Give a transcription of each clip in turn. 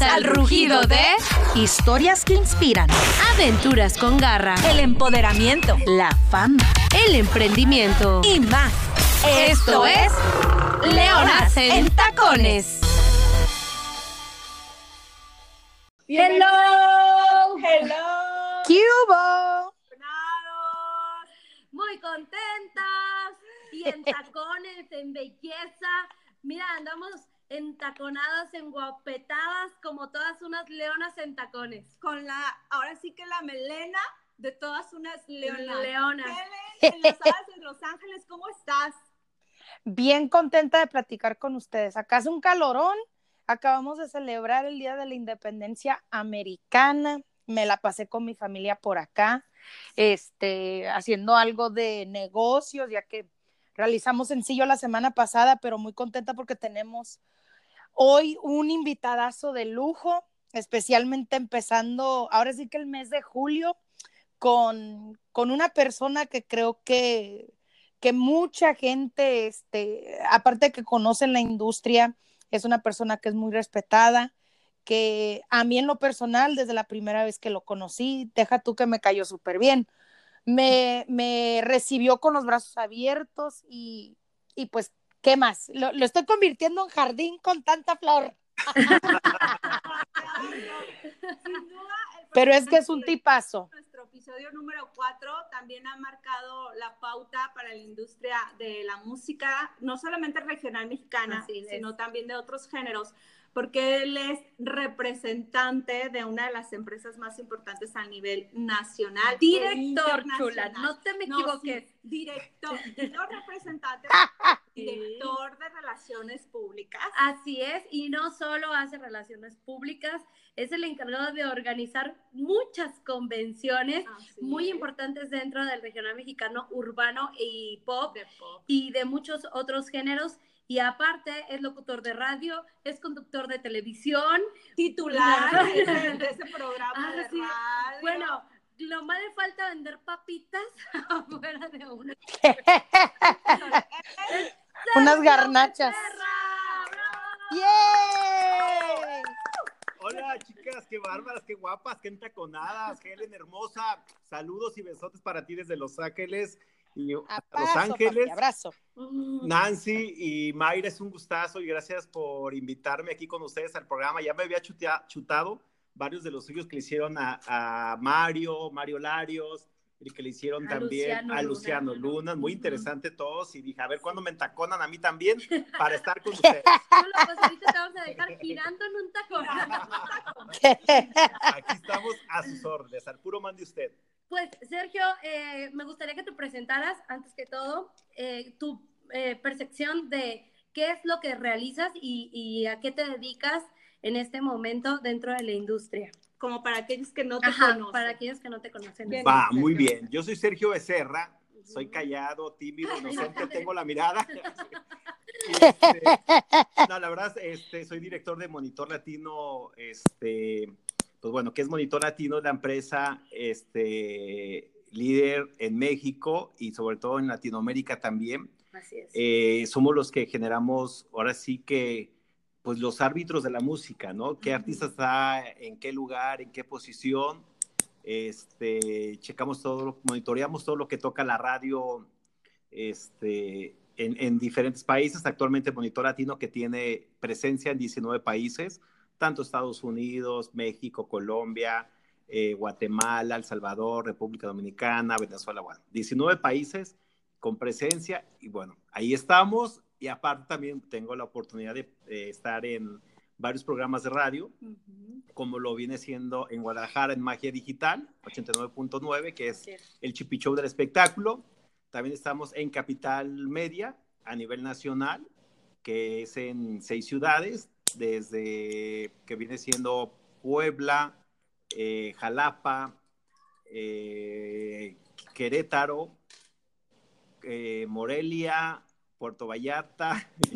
Al rugido de Historias que inspiran. Aventuras con garra, El empoderamiento. La fama. el emprendimiento. Y más. Esto es Leonas en Tacones. Hello, hello. ¿Qué hubo? Muy contentas y en tacones, en belleza. Mira, andamos entaconadas, enguapetadas como todas unas leonas en tacones. con la, ahora sí que la melena de todas unas leonas. Leonas. Helen, en de Los Ángeles, ¿cómo estás? Bien contenta de platicar con ustedes. Acá hace un calorón. Acabamos de celebrar el Día de la Independencia Americana. Me la pasé con mi familia por acá, este, haciendo algo de negocios, ya que realizamos sencillo la semana pasada, pero muy contenta porque tenemos hoy un invitadazo de lujo, especialmente empezando, ahora sí que el mes de julio, con, con una persona que creo que, que mucha gente, este, aparte de que conocen la industria, es una persona que es muy respetada, que a mí en lo personal, desde la primera vez que lo conocí, deja tú que me cayó súper bien, me, me recibió con los brazos abiertos y, y pues, ¿qué más? Lo, lo estoy convirtiendo en jardín con tanta flor. Sin duda, el Pero es que es un tipazo. Nuestro episodio número 4 también ha marcado la pauta para la industria de la música, no solamente regional mexicana, sino también de otros géneros, porque él es representante de una de las empresas más importantes a nivel nacional. Director, chula, no te me No, equivoques. sí, director, no representante, director de relaciones públicas. Así es, y no solo hace relaciones públicas, es el encargado de organizar muchas convenciones Así muy es, importantes dentro del regional mexicano urbano y pop. y de muchos otros géneros. Y aparte es locutor de radio, es conductor de televisión. Titular de, ese- programa Ah, de sí. radio. Bueno, lo más le falta vender papitas afuera de una. Unas garnachas. Hola chicas, qué bárbaras, qué guapas, qué entaconadas, Helen hermosa. Saludos y besotes para ti desde Los Ángeles y Los Ángeles. papi, abrazo. Nancy y Mayra, es un gustazo y gracias por invitarme aquí con ustedes al programa. Ya me había chutea- chutado varios de los suyos que le hicieron a, a Mario, Mario Larios, y que le hicieron A también Luciano a Luna. Luciano Luna. Muy interesante todos y dije, a ver cuándo me entaconan a mí también para estar con ustedes. Pues ahorita te vamos a dejar girando en un tacón. Aquí estamos a sus órdenes, al puro mande usted. Pues, Sergio, eh, me gustaría que te presentaras, antes que todo, eh, tu eh, percepción de qué es lo que realizas y, y a qué te dedicas en este momento dentro de la industria. como para aquellos que no te Ajá, conocen. para aquellos que no te conocen. Bien. Va, Sergio. muy bien. Yo soy Sergio Becerra, soy callado, tímido, inocente, tengo la mirada. Este, no, la verdad, este, soy director de Monitor Latino, este, pues bueno, ¿qué es Monitor Latino? La empresa este, líder en México y sobre todo en Latinoamérica también. Así es. Eh, somos los que generamos, ahora sí que, pues los árbitros de la música, ¿no? ¿Qué Ujú. artista está en qué lugar, en qué posición? Este, checamos todo, monitoreamos todo lo que toca la radio, este, en, en diferentes países. Actualmente Monitor Latino que tiene presencia en 19 países, tanto Estados Unidos, México, Colombia, eh, Guatemala, El Salvador, República Dominicana, Venezuela, bueno, 19 países con presencia y bueno, ahí estamos y aparte también tengo la oportunidad de, estar en varios programas de radio, Ujú. como lo viene siendo en Guadalajara en Magia Digital, 89.9, que es es. el Chipi Show del espectáculo. También estamos en Capital Media a nivel nacional, que es en seis ciudades, desde que viene siendo Puebla, eh, Jalapa, eh, Querétaro, eh, Morelia, Puerto Vallarta.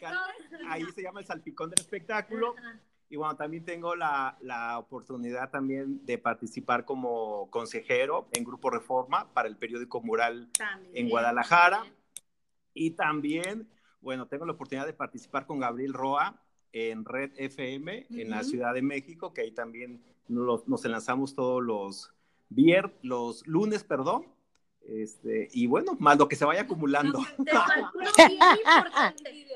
Todo. Ahí se llama el salpicón del espectáculo. Ajá. Y bueno, también tengo la, la oportunidad también de participar como consejero en Grupo Reforma para el periódico Mural También. en Guadalajara. Y también, bueno, tengo la oportunidad de participar con Gabriel Roa en Red FM en la. Ciudad de México, que ahí también nos, nos lanzamos todos los vier, los lunes, perdón. Este, y bueno, más lo que se vaya acumulando. Te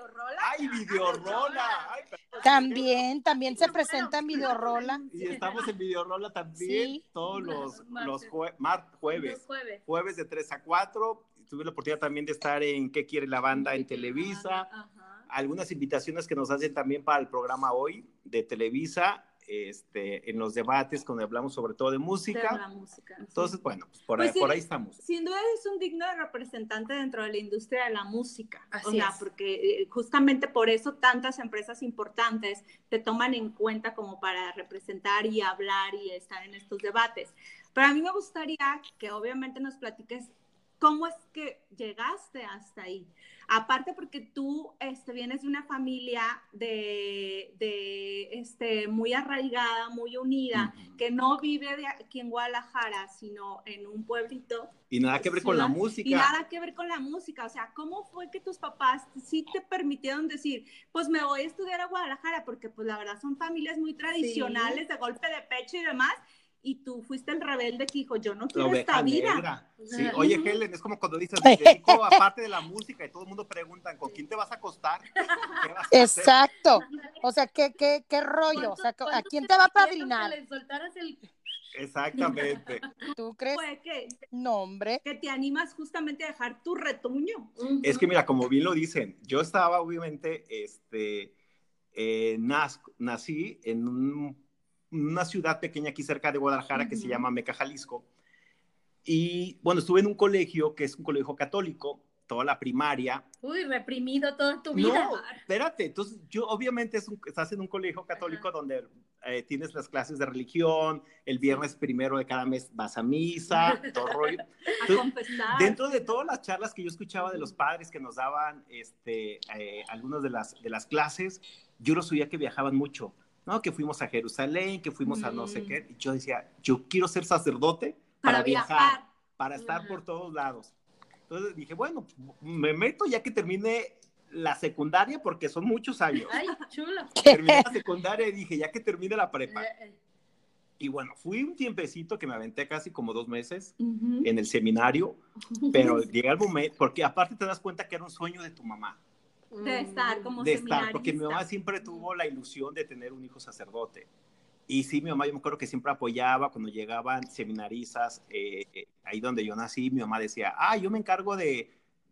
¡Ay, videorola! Ay. También, también se presenta en Videorola. Y estamos en videorola también Sí. todos los, los jue- mar- jueves. Jueves. Jueves de 3 a 4. Tuve la oportunidad también de estar en ¿Qué quiere la banda? en Televisa. Ajá. algunas invitaciones que nos hacen también para el programa hoy de Televisa, este, en los debates cuando hablamos sobre todo de De música. la música. sí. Entonces, bueno, pues por, Pues ahí, sí. por ahí estamos. Sin duda es un digno representante dentro de la industria de la música. o Así sea, es. porque eh, justamente por eso tantas empresas importantes te toman en cuenta como para representar y hablar y estar en estos debates. Pero a mí me gustaría que obviamente nos platiques cómo es que llegaste hasta ahí. Aparte porque tú este, vienes de una familia de, de, este, muy arraigada, muy unida, Ujú. que no vive de aquí en Guadalajara, sino en un pueblito. Y nada que ver con la música. Y nada que ver con la música. O sea, ¿cómo fue que tus papás sí te permitieron decir, pues me voy a estudiar a Guadalajara? Porque pues la verdad son familias muy tradicionales, de golpe de pecho y demás. Y tú fuiste el rebelde que dijo, yo no quiero esta vida. negra. Sí. Oye. Helen, es como cuando dices, me dedico aparte de la música y todo el mundo pregunta, ¿con quién te vas a acostar? ¿Qué vas a hacer? Exacto. O sea, ¿qué, qué, qué rollo? O sea, ¿a ¿Cuánto quién te te va a padrinar? Que le soltaras el... Exactamente. ¿Tú crees? Que, No, hombre. que te animas justamente a dejar tu retoño. Es que mira, como bien lo dicen, yo estaba obviamente, este, eh, naz- nací en un- una ciudad pequeña aquí cerca de Guadalajara que se llama Meca, Jalisco. Y bueno, estuve en un colegio que es un colegio católico, toda la primaria. Uy, reprimido toda tu vida. No, espérate, entonces yo obviamente es un- estás en un colegio católico donde eh, tienes las clases de religión, el viernes primero de cada mes vas a misa, todo rollo. A Entonces, confesar. Dentro de todas las charlas que yo escuchaba de los padres que nos daban este, eh, algunas de las, de las clases, yo los oía que viajaban mucho, ¿no? Que fuimos a Jerusalén, que fuimos a no sé Mm. qué. Y yo decía, yo quiero ser sacerdote para para, viajar, viajar. para estar Ajá. por todos lados. Entonces dije, bueno, me meto ya que termine la secundaria, porque son muchos años. Ay, chulo. Terminé la secundaria y dije, ya que termine la prepa. Eh, eh. Y bueno, fui un tiempecito que me aventé casi como dos meses Ujú. en el seminario, pero llega el momento, porque aparte te das cuenta que era un sueño de tu mamá, De estar como de estar, porque mi mamá siempre tuvo la ilusión de tener un hijo sacerdote. Y sí, mi mamá, yo me acuerdo que siempre apoyaba cuando llegaban seminaristas, eh, eh, ahí donde yo nací, mi mamá decía, ah, yo me encargo de,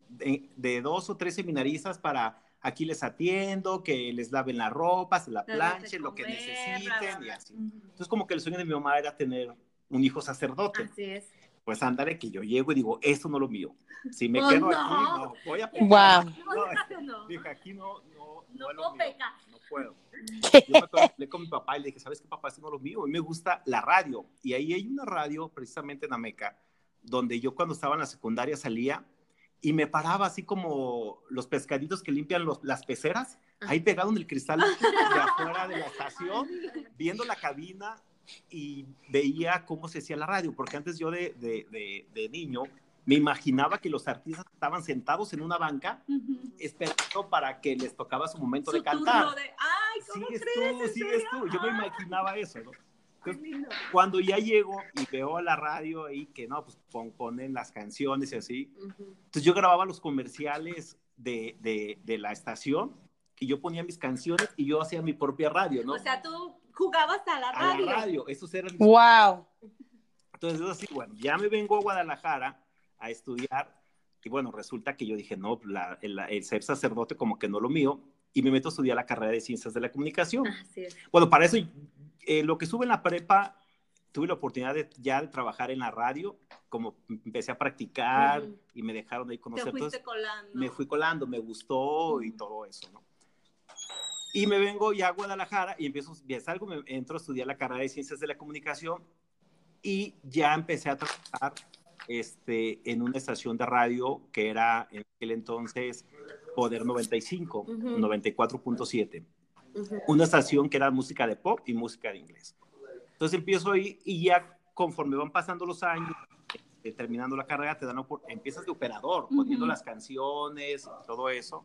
de, de dos o tres seminaristas para aquí les atiendo, que les laven la ropa, se la planchen, lo que necesiten bla, bla, y así. Entonces como que el sueño de mi mamá era tener un hijo sacerdote. Así es. Pues ándale que yo llego y digo, esto no es lo mío. Si me Oh, quedo no. aquí, no, voy a Guau. No, No. dije, aquí no, no, No lo puedo pecar. No puedo. Yo me hablé con mi papá y le dije, ¿sabes qué, papá? Esto no es lo mío. A mí me gusta la radio. Y ahí hay una radio, precisamente en Ameca, donde yo cuando estaba en la secundaria salía y me paraba así como los pescaditos que limpian los- las peceras, ahí pegado en el cristal de afuera de la estación, viendo la cabina y veía cómo se hacía la radio, porque antes yo de, de- de- de niño me imaginaba que los artistas estaban sentados en una banca Ujú. esperando para que les tocaba su momento Su de cantar. de, ay, ¿cómo Sigues crees? tú, ¿En sigues tú. Yo me Ah, imaginaba eso, ¿no? Entonces, cuando ya llego y veo la radio ahí que no, pues pon- ponen las canciones y así. Entonces yo grababa los comerciales de, de, de la estación y yo ponía mis canciones y yo hacía mi propia radio, ¿no? O sea, tú jugabas a la a radio. la radio. Esos eran mis Wow. Entonces, es así, bueno, ya me vengo a Guadalajara a estudiar y bueno, resulta que yo dije, no, la- el, el ser sacerdote como que no lo mío y me meto a estudiar la carrera de ciencias de la comunicación. Así es. Bueno, para eso, eh, lo que sube en la prepa, tuve la oportunidad de, ya de trabajar en la radio, como empecé a practicar y me dejaron ahí Te conocer. fuiste Entonces, colando. me fui colando, me gustó y todo eso, ¿no? Y me vengo ya a Guadalajara y empiezo, ya salgo, me entro a estudiar la carrera de Ciencias de la Comunicación y ya empecé a trabajar este, en una estación de radio que era en aquel entonces Poder 95, Ujú. 94.7. Ujú. Una estación que era música de pop y música de inglés. Entonces empiezo ahí y ya conforme van pasando los años, eh, terminando la carrera, te dan empiezas de operador, poniendo Ujú. las canciones todo eso.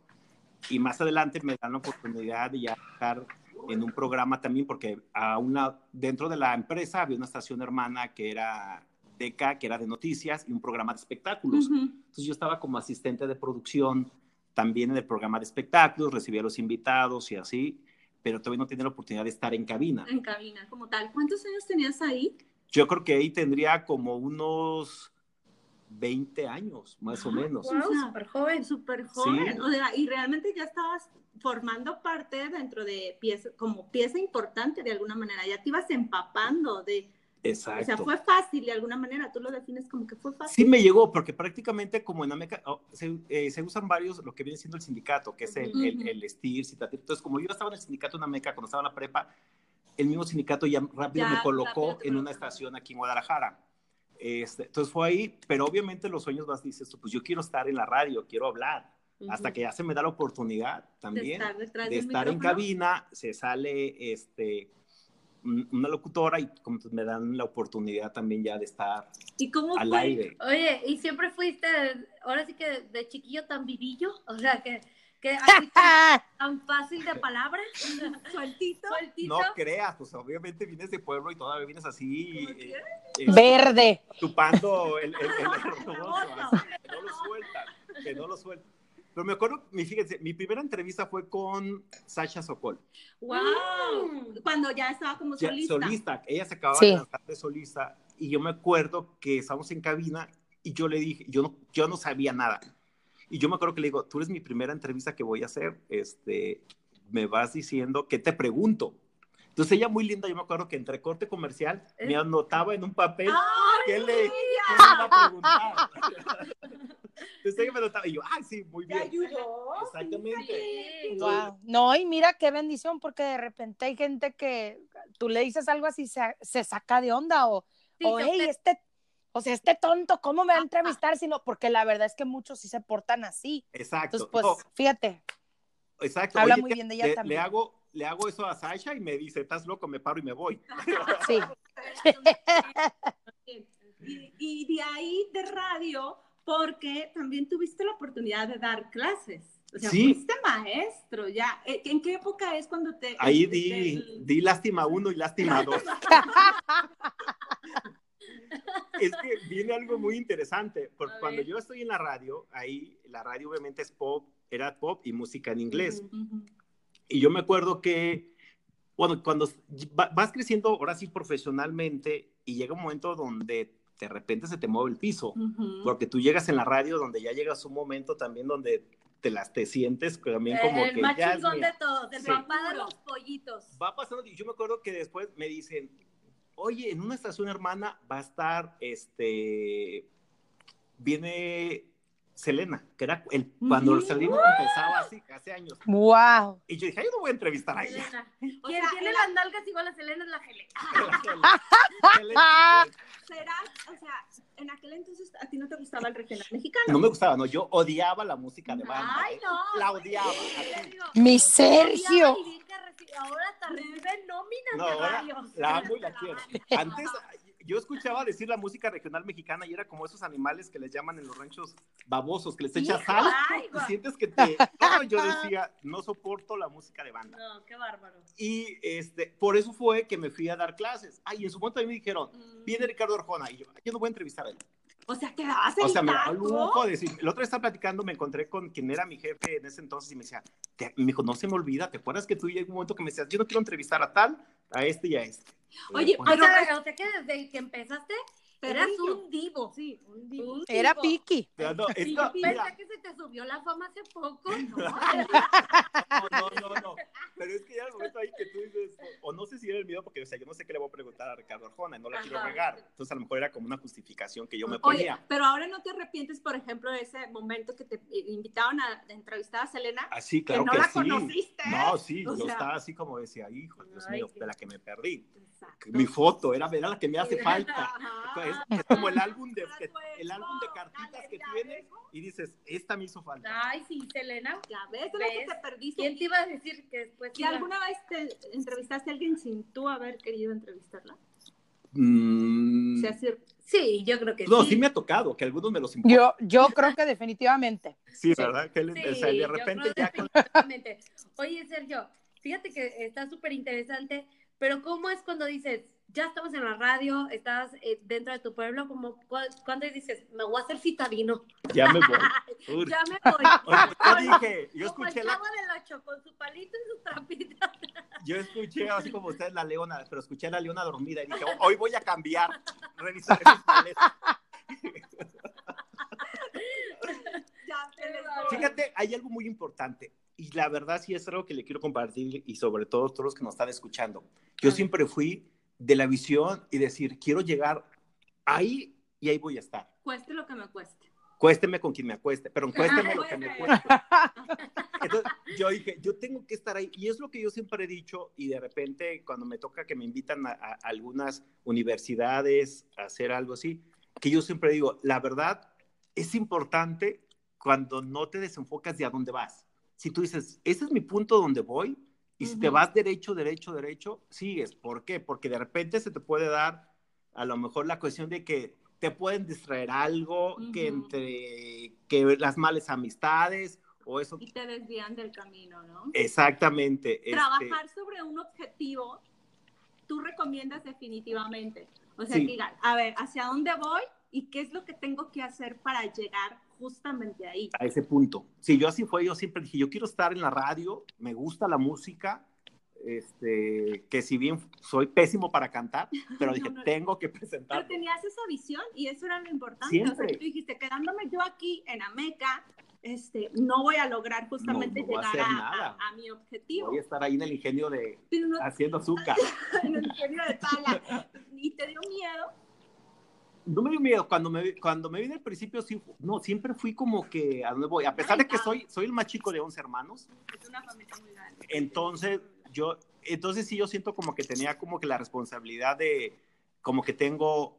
Y más adelante me dan la oportunidad de ya estar en un programa también, porque a una, dentro de la empresa había una estación hermana que era DECA, que era de noticias, y un programa de espectáculos. Ujú. Entonces yo estaba como asistente de producción también en el programa de espectáculos, recibía a los invitados y así, pero todavía no tenía la oportunidad de estar en cabina. En cabina, como tal. ¿Cuántos años tenías ahí? Yo creo que ahí tendría como unos 20 años, más o menos. Wow. Wow, súper joven. Súper joven. Sí. O sea, y realmente ya estabas formando parte dentro de pieza, como pieza importante de alguna manera. Ya te ibas empapando de. Exacto. O sea, fue fácil de alguna manera. Tú lo defines como que fue fácil. Sí me llegó, porque prácticamente como en Ameca oh, se, eh, se usan varios, lo que viene siendo el sindicato, que es el, el, Ujú. el STIR, Citatir. Entonces, como yo estaba en el sindicato en Ameca cuando estaba en la prepa, el mismo sindicato ya rápido Ya me colocó rápido en una estación aquí en Guadalajara. Este, entonces fue ahí, pero obviamente los sueños vas, dices, pues yo quiero estar en la radio, quiero hablar, hasta que ya se me da la oportunidad de también estar detrás de estar en cabina, se sale este, un- una locutora y como me dan la oportunidad también ya de estar ¿Y cómo al fue? aire. Oye, ¿y siempre fuiste, ahora sí que de chiquillo tan vivillo? O sea, que, que así tan, tan fácil de palabras, Sueltito. sueltito. No creas, pues obviamente vienes de pueblo y todavía vienes así, ¿Cómo eh, eh, Verde. chupando el, el, el hermoso, así, que no lo sueltan, que no lo sueltan. Pero me acuerdo, mi, fíjense, mi primera entrevista fue con Sasha Sokol, ¡Wow! Cuando ya estaba como ya, solista. solista. Ella se acababa Sí. de lanzar de solista y yo me acuerdo que estábamos en cabina y yo le dije, yo no, yo no sabía nada. Y yo me acuerdo que le digo, tú eres mi primera entrevista que voy a hacer, este, me vas diciendo, ¿qué te pregunto? Entonces ella muy linda, yo me acuerdo que entre corte comercial me anotaba en un papel ¡Ay, qué le, qué le iba a preguntar. Entonces ella me anotaba y yo, ah, sí, muy ¿Te bien. ayudó? Exactamente. Sí. Wow. No, y mira qué bendición, porque de repente hay gente que tú le dices algo así, se, se saca de onda o, Sí, o hey, ofende. este, o sea, este tonto, ¿cómo me va a entrevistar? Sino, porque la verdad es que muchos sí se portan así. Exacto. Entonces, pues, No, fíjate, exacto. habla Oye, muy bien de ella le, también. Le hago, le hago eso a Sasha y me dice, estás loco, me paro y me voy. sí. Y, y de ahí de radio, porque también tuviste la oportunidad de dar clases. O sea, Sí. fuiste maestro ya. Eh, ¿En qué época es cuando te... Ahí te- di, di lástima uno y lástima dos. es que viene algo muy interesante, porque cuando yo estoy en la radio, ahí la radio obviamente es pop, era pop y música en inglés. Y yo me acuerdo que, bueno, cuando va- vas creciendo ahora sí profesionalmente y llega un momento donde de repente se te mueve el piso, porque tú llegas en la radio donde ya llegas un momento también donde te las te sientes también como el que más ya de todos, el Sí. papá de los pollitos. va pasando y yo me acuerdo que después me dicen, oye, en una estación hermana va a estar, este, viene Selena, que era el, cuando Ujú. salimos empezaba así, hace años. Wow. Y yo dije, ay, yo no voy a entrevistar a ella. Selena. Quien tiene era- las nalgas igual a Selena es la Gele. Selena, ¿Será, o sea, en aquel entonces a ti no te gustaba el regional mexicano? No me gustaba, no, yo odiaba la música de banda. Ay, no. La odiaba. digo, Mi Sergio. Ahora hasta recibe nóminas No, de ahora la amo y la quiero. Antes yo escuchaba decir la música regional mexicana y era como esos animales que les llaman en los ranchos babosos, que les echas sal y sientes que te... No, yo decía, no soporto la música de banda. No, qué bárbaro. Y este, por eso fue que me fui a dar clases. Ay, y en su momento a mí me dijeron, Mm. viene Ricardo Arjona. Y yo, yo no voy a entrevistar a él. O sea, te dabas el O sea, me da taco. lujo de decir. El otro día estaba platicando, me encontré con quien era mi jefe en ese entonces y me decía, te- me dijo, no se me olvida, ¿te acuerdas que tú llegó un momento que me decías, yo no quiero entrevistar a tal, a este y a este? Oye, Pero, Pero- o sea que desde que empezaste Pero eras un divo. Sí, un divo. Un Era divo. Piki. pero no, Sí, esto- yo pensé mira, que se te subió la fama hace poco. No, no, no, no. Pero es que ya el momento ahí que tú dices, o, o no sé si era el miedo, porque, o sea, yo no sé qué le voy a preguntar a Ricardo Arjona, no la quiero regar. Entonces, a lo mejor era como una justificación que yo me Oye, ponía. pero ahora no te arrepientes, por ejemplo, de ese momento que te eh, invitaron a entrevistar a Selena. Así, claro que que, no la sí. conociste. No, sí, O yo sea- estaba así como decía, hijo, Dios Ay, mío, qué- de la que me perdí. Exacto. Mi foto era, era la que me hace falta. Ajá. Es, es como el álbum de, el álbum de cartitas que tienes ves, ¿no? y dices, esta me hizo falta. Ay, sí, Selena. Ya ves, lo que ¿Ves? te perdiste. ¿Quién te iba a decir que después ¿Y alguna vez te entrevistaste a alguien sin tú haber querido entrevistarla? Mm, sí, Sí, yo creo que no, sí. sí me ha tocado que algunos me los imponen. Yo, yo creo que definitivamente. Sí, Sí. ¿verdad? Que, Sí, o sea, de repente ya con- definitivamente. Oye, Sergio, fíjate que está súper interesante, pero ¿cómo es cuando dices, ya estamos en la radio, estás eh, dentro de tu pueblo, como cu- cuando dices, me voy a hacer citadino? ya me voy. Ya me voy. Oye, yo dije, yo Como el escuché, la, chavo del ocho, con su palito y su trapito. yo escuché así como ustedes la leona, pero escuché a la leona dormida y dije, hoy voy a cambiar, revisar. Fíjate, hay algo muy importante y la verdad sí es algo que le quiero compartir y sobre todo todos los que nos están escuchando. Yo siempre fui de la visión y decir, quiero llegar ahí y ahí voy a estar. Cueste lo que me cueste. Cuésteme con quien me acueste, pero cuésteme lo que me cueste. Entonces, yo dije, yo tengo que estar ahí. Y es lo que yo siempre he dicho. Y de repente, cuando me toca que me invitan a, a algunas universidades a hacer algo así, que yo siempre digo, la verdad es importante cuando no te desenfocas de a dónde vas. Si tú dices, ese es mi punto donde voy, y si te vas derecho, derecho, derecho, sigues. ¿Por qué? Porque de repente se te puede dar a lo mejor la cuestión de que te pueden distraer algo, que entre que las malas amistades o eso. Y te desvían del camino, ¿no? Exactamente. este, Trabajar sobre un objetivo, tú recomiendas definitivamente. O sea, Sí. que digan, a ver, ¿hacia dónde voy? ¿Y qué es lo que tengo que hacer para llegar justamente ahí? a ese punto. Sí, yo así fue, yo siempre dije, yo quiero estar en la radio, me gusta la música, este, que si bien soy pésimo para cantar, pero dije, No, no. tengo que Pero presentar. tenías esa visión y eso era lo importante. O sea, Siempre. tú dijiste, quedándome yo aquí en Ameca, este, no voy a lograr justamente No, llegar a, a- a mi objetivo. Voy a estar ahí en el ingenio de Pero haciendo azúcar. en el ingenio de Tala. ¿Y te dio miedo? No me dio miedo, cuando me, cuando me vi al principio, sí, no, siempre fui como que a dónde voy, a pesar de que soy, soy el más chico de 11 hermanos, Es una familia muy grande. entonces yo, entonces sí yo siento como que tenía como que la responsabilidad de, como que tengo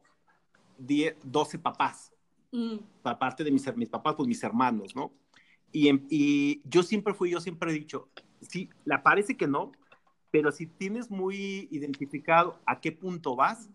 10, 12 papás, Mm. aparte de mis, mis papás, pues mis hermanos, ¿no? Y, en- y yo siempre fui, yo siempre he dicho, sí, la parece que no, pero si tienes muy identificado a qué punto vas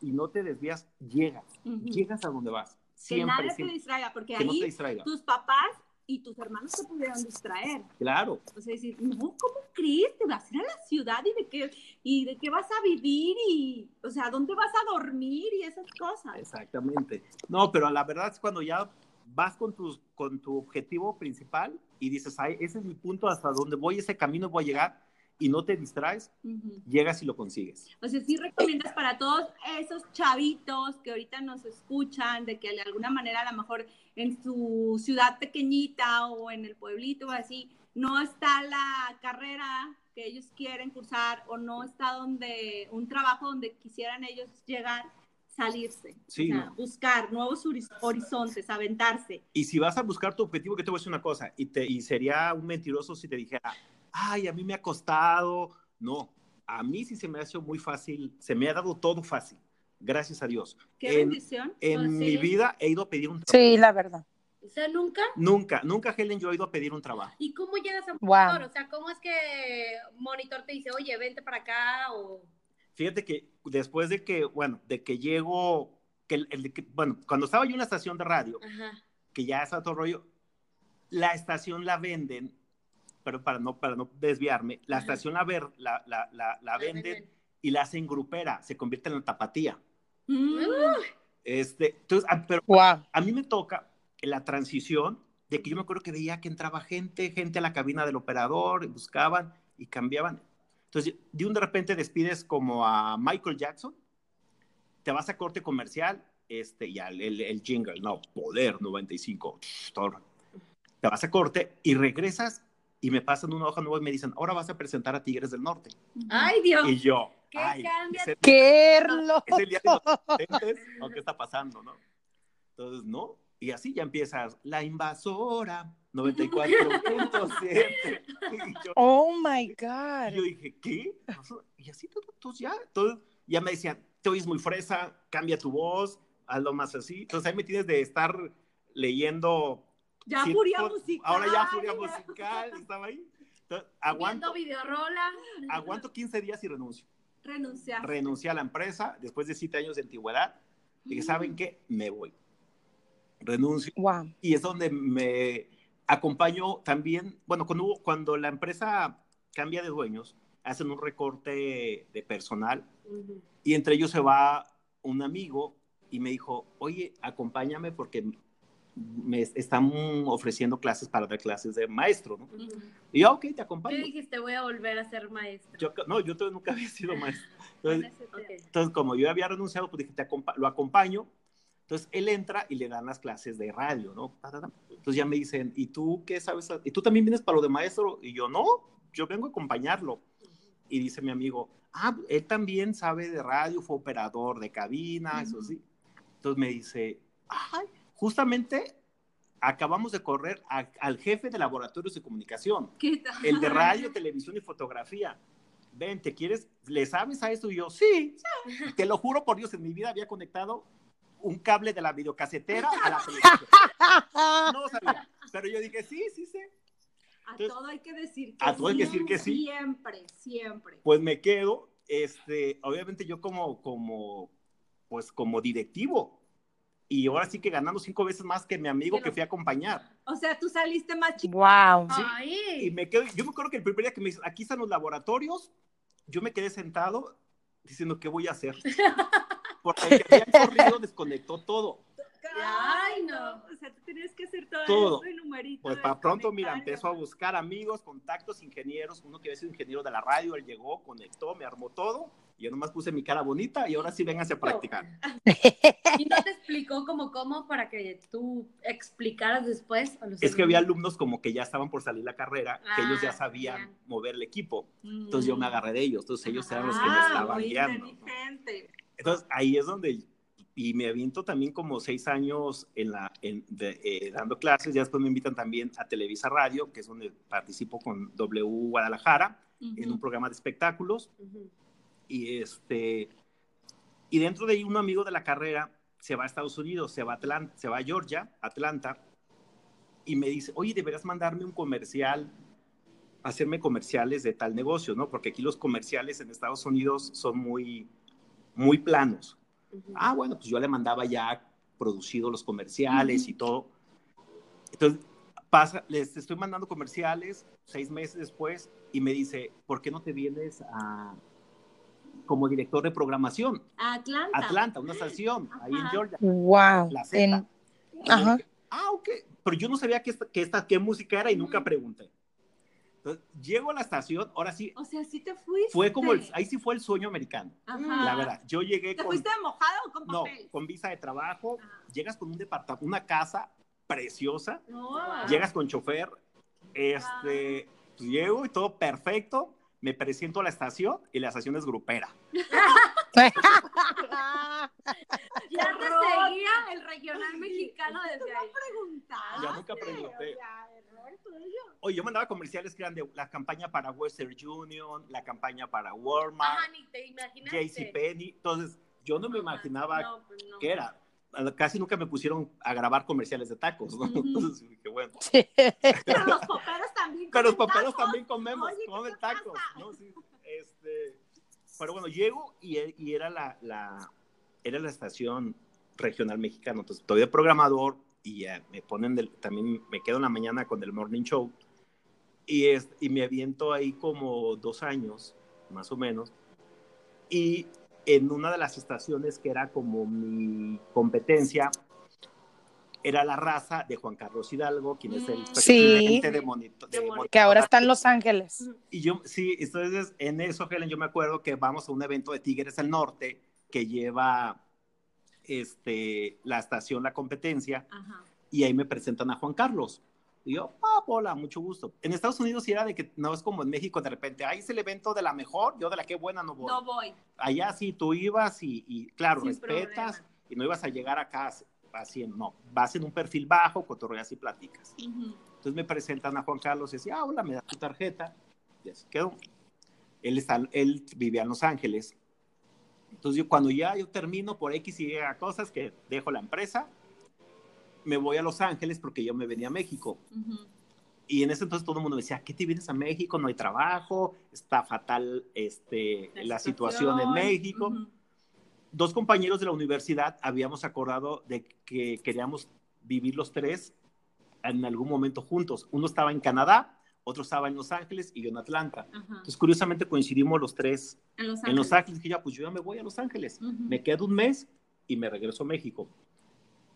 y no te desvías, llegas, Ujú. llegas a donde vas. Que Siempre, nadie te siempre. distraiga, porque Que no te ahí distraiga. tus papás y tus hermanos te pudieron distraer. Claro, O sea, decir, no, ¿cómo crees? Te vas a ir a la ciudad y de qué, y de qué vas a vivir y, o sea, ¿dónde vas a dormir y esas cosas? exactamente. No, pero la verdad es cuando ya vas con, tus, con tu objetivo principal y dices, ay, ese es mi punto hasta donde voy, ese camino voy a llegar y no te distraes, Ujú. llegas y lo consigues. O sea, sí recomiendas para todos esos chavitos que ahorita nos escuchan, de que de alguna manera a lo mejor en su ciudad pequeñita o en el pueblito o así, no está la carrera que ellos quieren cursar o no está donde un trabajo donde quisieran ellos llegar, salirse, Sí. o sea, buscar nuevos horiz- horizontes, aventarse. Y si vas a buscar tu objetivo, que te voy a decir una cosa, y, te, y sería un mentiroso si te dijera, ay, a mí me ha costado. No, a mí sí se me ha hecho muy fácil, se me ha dado todo fácil, gracias a Dios. Qué En- bendición. En Pues mi sí. vida he ido a pedir un trabajo. Sí, la verdad. O sea, nunca. Nunca, nunca, Helen, yo he ido a pedir un trabajo. ¿Y cómo llegas a Wow. monitor? O sea, ¿cómo es que monitor te dice, oye, vente para acá? O... Fíjate que después de que, bueno, de que llego, que, el- el que- bueno, cuando estaba yo en una estación de radio, Ajá. que ya es otro rollo, la estación la venden, pero para no, para no desviarme, la Ajá. estación la, ver, la, la, la, la venden y la hacen grupera, se convierte en la tapatía. Mm. Este, entonces, ah, pero Wow. a mí me toca la transición de que yo me acuerdo que veía que entraba gente, gente a la cabina del operador, y buscaban y cambiaban. Entonces, de un de repente despides como a Michael Jackson, te vas a corte comercial, este, ya el, el, el jingle, no, Poder 95, todo. te vas a corte y regresas y me pasan una hoja nueva y me dicen, ahora vas a presentar a Tigres del Norte. Ay, Dios. Y yo, ¿Qué ay, cambia? ese- ¡Qué loco! es el día de los inocentes, ¿o qué está pasando, no? Entonces, no, y así ya empiezas, la invasora, 94.7. Y yo, Oh my y God. yo dije, ¿qué? Y así todo, entonces ya, todo, ya me decían, te oyes muy fresa, cambia tu voz, hazlo más así. Entonces ahí me tienes de estar leyendo. Ya sí, furia por- musical. Ahora ya furia musical, estaba ahí. Entonces, aguanto, videorola. aguanto 15 días y renuncio. Renunciar. renuncié a la empresa después de siete años de antigüedad. Dije, ¿saben qué? Me voy. Renuncio. Wow. Y es donde me acompaño también, bueno, cuando, cuando la empresa cambia de dueños, hacen un recorte de personal y entre ellos se va un amigo y me dijo, oye, acompáñame porque me están ofreciendo clases para dar clases de maestro, ¿no? Ujú. Y yo, ok, te ¿Qué acompaño. dijiste? Voy a volver a ser maestro. Yo, no, yo todavía nunca había sido maestro. Entonces, Ok. entonces, como yo había renunciado, pues dije, te acompa- lo acompaño. Entonces, él entra y le dan las clases de radio, ¿no? Entonces ya me dicen, ¿y tú qué sabes? ¿Y tú también vienes para lo de maestro? Y yo, no, yo vengo a acompañarlo. Y dice mi amigo, ah, él también sabe de radio, fue operador de cabina, eso Ujú. sí. Entonces me dice, ay, justamente acabamos de correr a- al jefe de laboratorios de comunicación, ¿Qué tal? el de radio, televisión y fotografía. Ven, ¿te quieres? ¿Le sabes a esto? Y yo, sí. Te lo juro por Dios, en mi vida había conectado un cable de la videocasetera a la televisión. No sabía. Pero yo dije, sí, sí sé. A Entonces, todo hay que decir que a todo hay que decir que sí. Siempre, siempre. Pues me quedo, este, obviamente yo como, como, pues como directivo. Y ahora sí que ganando cinco veces más que mi amigo Pero- que fui a acompañar. O sea, tú saliste más chico. Wow. Sí. Ay. Y me quedo, yo me acuerdo que el primer día que me dicen, aquí están los laboratorios, yo me quedé sentado diciendo, ¿qué voy a hacer? Porque el que había corrido desconectó todo. Ay, no. O sea, tú tenías que hacer todo, Todo. eso y numerito. Pues para pronto, mira, empezó a buscar amigos, contactos, ingenieros, uno que había sido ingeniero de la radio, él llegó, conectó, me armó todo, yo nomás puse mi cara bonita y ahora sí vénganse a practicar. ¿Y no te explicó como cómo para que tú explicaras después? Es que había alumnos? como que ya estaban por salir la carrera, que ellos ya Ah, sabían mover el equipo, Mm. entonces yo me agarré de ellos, entonces ellos eran los que me Ah, estaban guiando. ¿no? Entonces ahí es donde, y me aviento también como seis años en la, en, de- eh, dando clases, ya después me invitan también a Televisa Radio, que es donde participo con W Guadalajara, en un programa de espectáculos, Ujú. Y este, y dentro de ahí un amigo de la carrera se va a Estados Unidos, se va a Atlanta, se va a Georgia, Atlanta, y me dice, oye, deberás mandarme un comercial, hacerme comerciales de tal negocio, ¿no? Porque aquí los comerciales en Estados Unidos son muy, muy planos. Ah, bueno, pues yo le mandaba ya producido los comerciales y todo. Entonces, pasa, les estoy mandando comerciales seis meses después y me dice, ¿por qué no te vienes a, como director de programación? Atlanta. Atlanta, una estación, ahí en Ajá. Georgia, Wow. la Z. En- Ajá. dije, ah, ok. Pero yo no sabía qué, esta, qué, esta, qué música era y nunca pregunté. Entonces, llego a la estación, ahora sí, O sea, sí te fuiste. fue como, el- ahí sí fue el sueño americano, Ajá. la verdad. Yo llegué ¿Te con... fuiste mojado o con No, papel? con visa de trabajo, Ah. llegas con un departamento, una casa preciosa, No. llegas con chofer, este, pues llego y todo perfecto, me presento a la estación y la estación es grupera. Ya te seguía el regional mexicano desde ahí. Preguntar. Ya nunca pregunté. Oye, yo mandaba comerciales que eran de la campaña para Western Union, la campaña para Walmart, Ajá, ni te. JCPenney, entonces yo no me imaginaba No, pues no. qué era. Casi nunca me pusieron a grabar comerciales de tacos, ¿no? Entonces dije, bueno. Pero los poperos también. Pero los tacos. también comemos, Oye, ¿qué comen tacos, pasa? ¿no? Sí, este, pero bueno, llego y, y era la, la, era la estación regional mexicana, entonces estoy de programador y ya me ponen, del, también me quedo en la mañana con el morning show y, es, y me aviento ahí como dos años, más o menos, y en una de las estaciones que era como mi competencia, era la raza de Juan Carlos Hidalgo, quien es el Sí. presidente de, monito- de que ahora está en Los Ángeles. y yo, sí, entonces en eso, Helen, yo me acuerdo que vamos a un evento de Tigres del Norte que lleva este, la estación, la competencia, Ajá. y ahí me presentan a Juan Carlos. Y yo, ah, hola, mucho gusto. En Estados Unidos sí era de que no es como en México de repente, ahí es el evento de la mejor, yo de la que buena no voy. No voy. Allá sí tú ibas y, y, claro, Sin respetas problema. y no ibas a llegar acá así, no, vas en un perfil bajo, cotorreas y platicas. Ujú. Entonces me presentan a Juan Carlos y decía, ah, hola, me da tu tarjeta. Y así quedó. Él, está, él vivía en Los Ángeles. Entonces yo cuando ya yo termino por X y Y cosas que dejo la empresa, me voy a Los Ángeles porque yo me venía a México. Ujú. y en ese entonces todo el mundo me decía, ¿qué te vienes a México? No hay trabajo, está fatal este, la, situación en México. Ujú. Dos compañeros de la universidad habíamos acordado de que queríamos vivir los tres en algún momento juntos. Uno estaba en Canadá, otro estaba en Los Ángeles y yo en Atlanta. Ajá. Entonces, curiosamente coincidimos los tres En Los en Los Ángeles. Ángeles. Que ya, pues yo ya me voy a Los Ángeles. Ujú. Me quedo un mes y me regreso a México.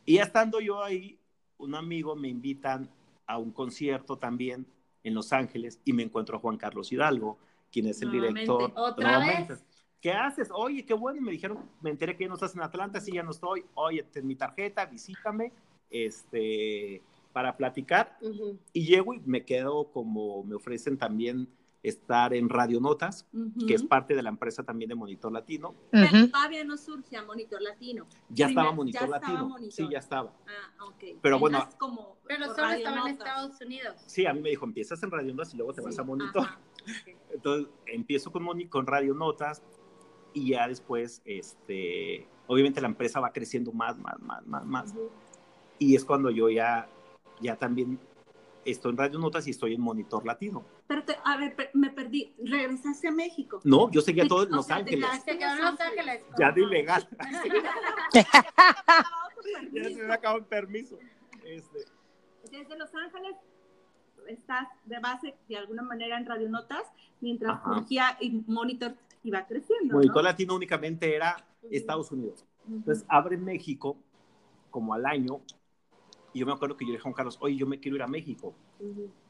Y ya estando yo ahí, un amigo me invitan a un concierto también en Los Ángeles y me encuentro a Juan Carlos Hidalgo, quien es el Nuevamente. director. ¿Otra nuevamente. vez? ¿Qué haces? Oye, qué bueno. Me dijeron, me enteré que ya no estás en Atlanta, sí, ya no estoy. Oye, ten mi tarjeta, visítame, este, para platicar. Y llego y me quedo como me ofrecen también estar en Radio Notas, Ujú. que es parte de la empresa también de Monitor Latino. Pero Ujú. todavía no surge a Monitor Latino. Ya Primer- estaba ya Monitor estaba Latino. Monitor. Sí, ya estaba. Ah, ok. Pero bueno, como Pero solo Radio estaba en Notas. Estados Unidos. Sí, a mí me dijo, empiezas en Radio Notas y luego te vas a Monitor. Ajá, ok. Entonces, empiezo con, Moni- con Radio Notas y ya después, este, obviamente la empresa va creciendo más, más, más, más, más. Y es cuando yo ya, ya también estoy en Radio Notas y estoy en Monitor Latino. Pero te- a ver, per- me perdí. ¿Regresaste a México? No, yo seguía todo en Los sea, te Ángeles. quedaste Se quedó en Los Ángeles. Ya de ilegal. ya se Desde me acabó el permiso. Este, Los Ángeles estás de base de alguna manera en Radio Notas, mientras surgía y Monitor iba creciendo. Monitor ¿no? Latino únicamente era Estados Unidos. Entonces abre México como al año. Y yo me acuerdo que yo le dije a Juan Carlos, oye, yo me quiero ir a México.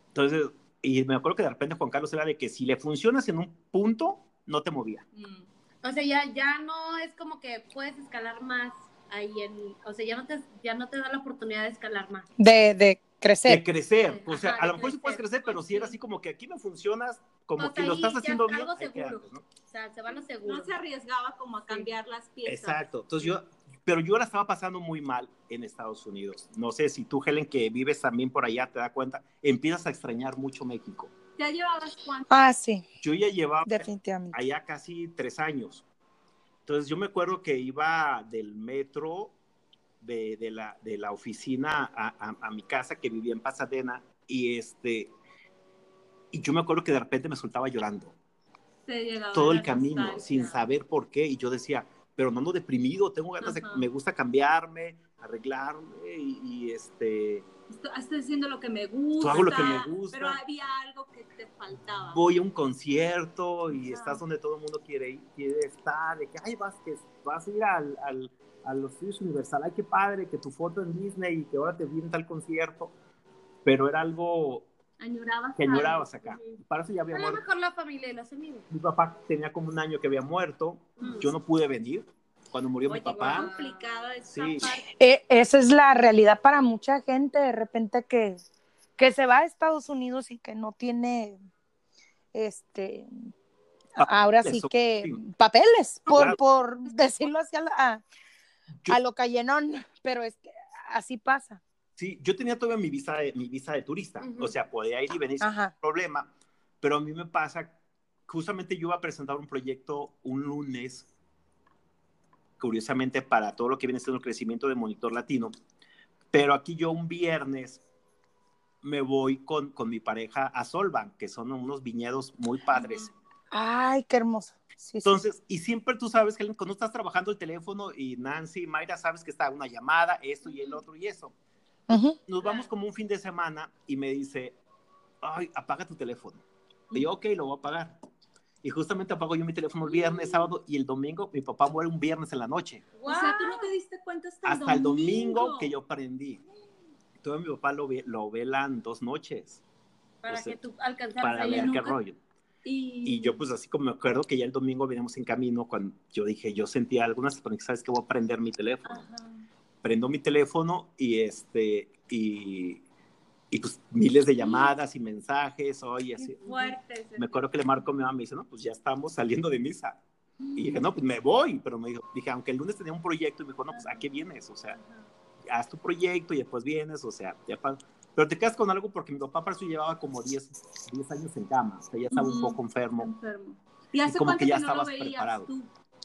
Entonces, y me acuerdo que de repente Juan Carlos era de que si le funcionas en un punto, no te movía. Mm. O sea, ya, ya no es como que puedes escalar más ahí en, o sea, ya no te, ya no te da la oportunidad de escalar más. De, de crecer. De crecer. Sí, O sea, ajá, a lo mejor sí puedes crecer. pero si era así como que aquí me funcionas, como O que sea, lo estás haciendo bien. algo seguro. quédate, ¿no? O sea, se van los seguros. No se arriesgaba como a cambiar las piezas. Exacto. Entonces yo, pero yo la estaba pasando muy mal en Estados Unidos. No sé si tú, Helen, que vives también por allá, te das cuenta, empiezas a extrañar mucho México. ¿Ya llevabas cuánto? Ah, sí, Yo ya llevaba definitivamente. allá casi tres años. Entonces yo me acuerdo que iba del metro de, de la, de la oficina a, a- a mi casa que vivía en Pasadena y este y yo me acuerdo que de repente me soltaba llorando todo el camino sin saber por qué y yo decía pero no ando deprimido tengo ganas de Ajá. me gusta cambiarme arreglarme y, y, este Estoy, estoy haciendo lo que me gusta. hago lo que me gusta. Pero había algo que te faltaba. voy a un concierto y Ajá. estás donde todo el mundo quiere ir, quiere estar, de que, ay, vas, que vas a ir al, al, a los estudios Universal, ay, qué padre, que tu foto en Disney y que ahora te viene tal concierto, pero era algo Añorabas. que añorabas acá. Ujú. Para eso ya había A lo muerto. mejor la familia y los amigos. Mi papá tenía como un año que había muerto, Mm. yo no pude venir cuando murió mi Oye, papá. complicada esa Sí. parte. Eh, esa es la realidad para mucha gente, de repente que, que se va a Estados Unidos y que no tiene, este, ahora sí que sí. papeles, por, Claro. por decirlo así a, la- a- Yo- a lo callenón, pero es que así pasa. Sí, yo tenía todavía mi visa de, mi visa de turista, Ujú. o sea, podía ir y venir sin Ajá. problema, pero a mí me pasa, justamente yo iba a presentar un proyecto un lunes, curiosamente para todo lo que viene siendo el crecimiento de Monitor Latino, pero aquí yo un viernes me voy con, con mi pareja a Solvan, que son unos viñedos muy padres. Ay, qué hermoso. Sí, sí. Entonces, y siempre tú sabes que cuando estás trabajando el teléfono y Nancy, Mayra, sabes que está una llamada, esto y el otro y eso. Ujú. Nos vamos como un fin de semana y me dice, ay, apaga tu teléfono. Y yo, ok, lo voy a apagar. Y justamente apago yo mi teléfono el viernes, sábado y el domingo. Mi papá muere un viernes en la noche. O sea, tú no te diste cuenta hasta, Hasta el domingo que yo aprendí. Entonces mi papá lo, ve- lo velan dos noches Para O sea, que tú alcanzaras para ver en qué rollo. Y, Y yo pues así como me acuerdo que ya el domingo veníamos en camino cuando yo dije, yo sentía algunas, pero sabes que voy a prender mi teléfono. Ajá. Prendo mi teléfono y este, y, y pues miles de llamadas y mensajes, oye, así. Fuerte. me acuerdo que le marco a mi mamá y me dice, no, pues ya estamos saliendo de misa. Y dije, no, pues me voy, pero me dijo, dije, aunque el lunes tenía un proyecto, y me dijo, no, pues ¿a qué vienes? O sea, haz tu proyecto y después vienes, o sea, ya pa- pero te quedas con algo porque mi papá para eso llevaba como 10, 10 años en cama, o sea, ya estaba un poco enfermo. enfermo. ¿Y hace como cuánto que ya no lo veías preparado. tú?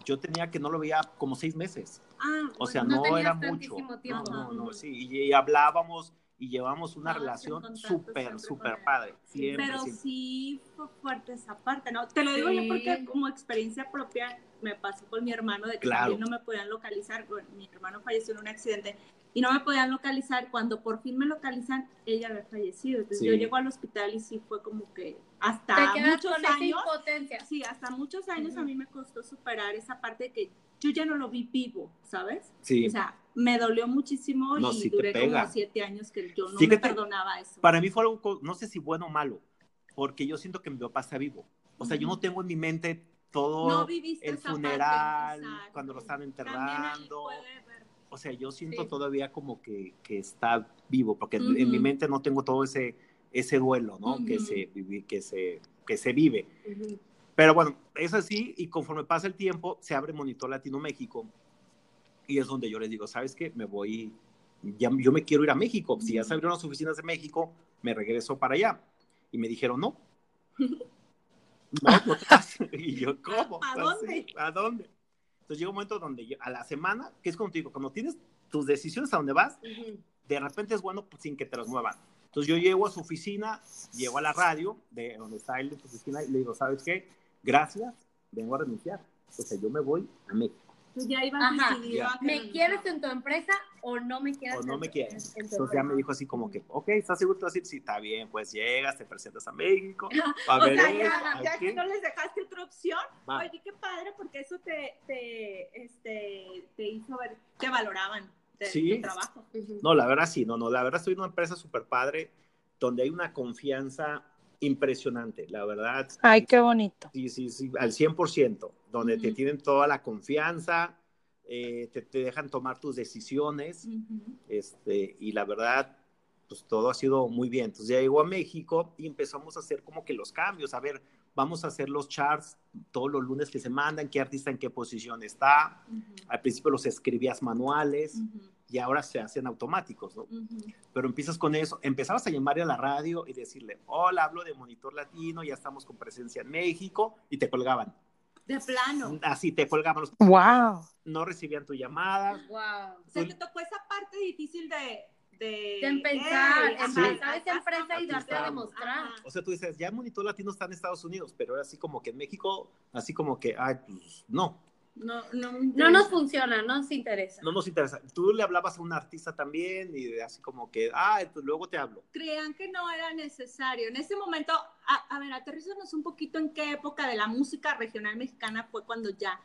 Yo tenía que no lo veía como seis meses, Ah, o sea, no era mucho. tiempo. No, no, no, sí, y, y hablábamos y llevamos una en relación súper, súper padre. Siempre, Pero siempre. sí fue fuerte esa parte, ¿no? Te lo digo yo porque como experiencia propia me pasó con mi hermano de que Claro. también no me podían localizar. Bueno, mi hermano falleció en un accidente y no me podían localizar. Cuando por fin me localizan, ella había fallecido. Entonces Sí. yo llego al hospital y sí fue como que hasta muchos con años. Sí, hasta muchos años a Ujú. mí me costó superar esa parte de que yo ya no lo vi vivo, ¿sabes? Sí. O sea, me dolió muchísimo No, y sí te duré como siete años que yo no me Fíjate, perdonaba eso. Para mí fue algo, no sé si bueno o malo, porque yo siento que mi papá está vivo. O sea, yo no tengo en mi mente todo no viviste el parte, funeral, exacto. cuando lo están enterrando. O sea, yo siento Sí. todavía como que, que está vivo, porque en- en mi mente no tengo todo ese, ese duelo, ¿no? Que, Ujú. se, vivi- que, se, que se vive. Ujú. Pero bueno, es así y conforme pasa el tiempo se abre Monitor Latino México y es donde yo les digo, ¿sabes qué? Me voy, ya, yo me quiero ir a México. Si ya se abrieron las oficinas de México, me regreso para allá. Y me dijeron, no. No, no. Y yo, ¿cómo? ¿A dónde? ¿A dónde? Entonces llega un momento donde yo- a la semana, que es contigo, cuando tienes tus decisiones a dónde vas, Ujú. de repente es bueno pues, sin que te las muevan. Entonces yo llego a su oficina, llego a la radio, de donde está él de su oficina, y le digo, ¿sabes qué? Gracias, vengo a renunciar. O sea, yo me voy a México. Tú ya ibas Ajá. decidido Ya. ¿Me quieres en tu empresa o no me quieres O no en me quieres. en- en Entonces ya me dijo así como que, ok, ¿estás seguro? Te vas a ir? Sí, está bien, pues llegas, te presentas a México. A O ver, sea, ya, ya que no les dejaste otra opción, va. oye, qué padre, porque eso te, te, este, te hizo ver que valoraban de, Sí. tu trabajo. Ujú. No, la verdad sí, no, no, la verdad estoy en una empresa súper padre, donde hay una confianza impresionante, la verdad. Ay, qué bonito. Sí, sí, sí, al 100%, donde te tienen toda la confianza, eh, te, te dejan tomar tus decisiones, este, y la verdad, pues todo ha sido muy bien. Entonces ya llegó a México y empezamos a hacer como que los cambios, a ver, vamos a hacer los charts todos los lunes que se mandan, qué artista en qué posición está. Ujú. Al principio los escribías manuales Ujú. y ahora se hacen automáticos, ¿no? Ujú. pero empiezas con eso, empezabas a llamarle a la radio y decirle, hola, hablo de Monitor Latino, ya estamos con presencia en México, y te colgaban. De plano. Así te colgaban, los- Wow. no recibían tu llamada. Wow. O sea, te tocó esa parte difícil de... De, De empezar, Ey, ajá, empezar esa empresa y darte a demostrar. Ajá. O sea, tú dices, ya Monitor Latino está en Estados Unidos, pero era así como que en México, así como que, ay, pues no, No, no, No nos funciona, no nos interesa. no nos interesa. Tú le hablabas a un artista también y de así como que, ah, pues luego te hablo. creían que no era necesario. En ese momento, a, a ver, aterrízanos un poquito en qué época de la música regional mexicana fue cuando ya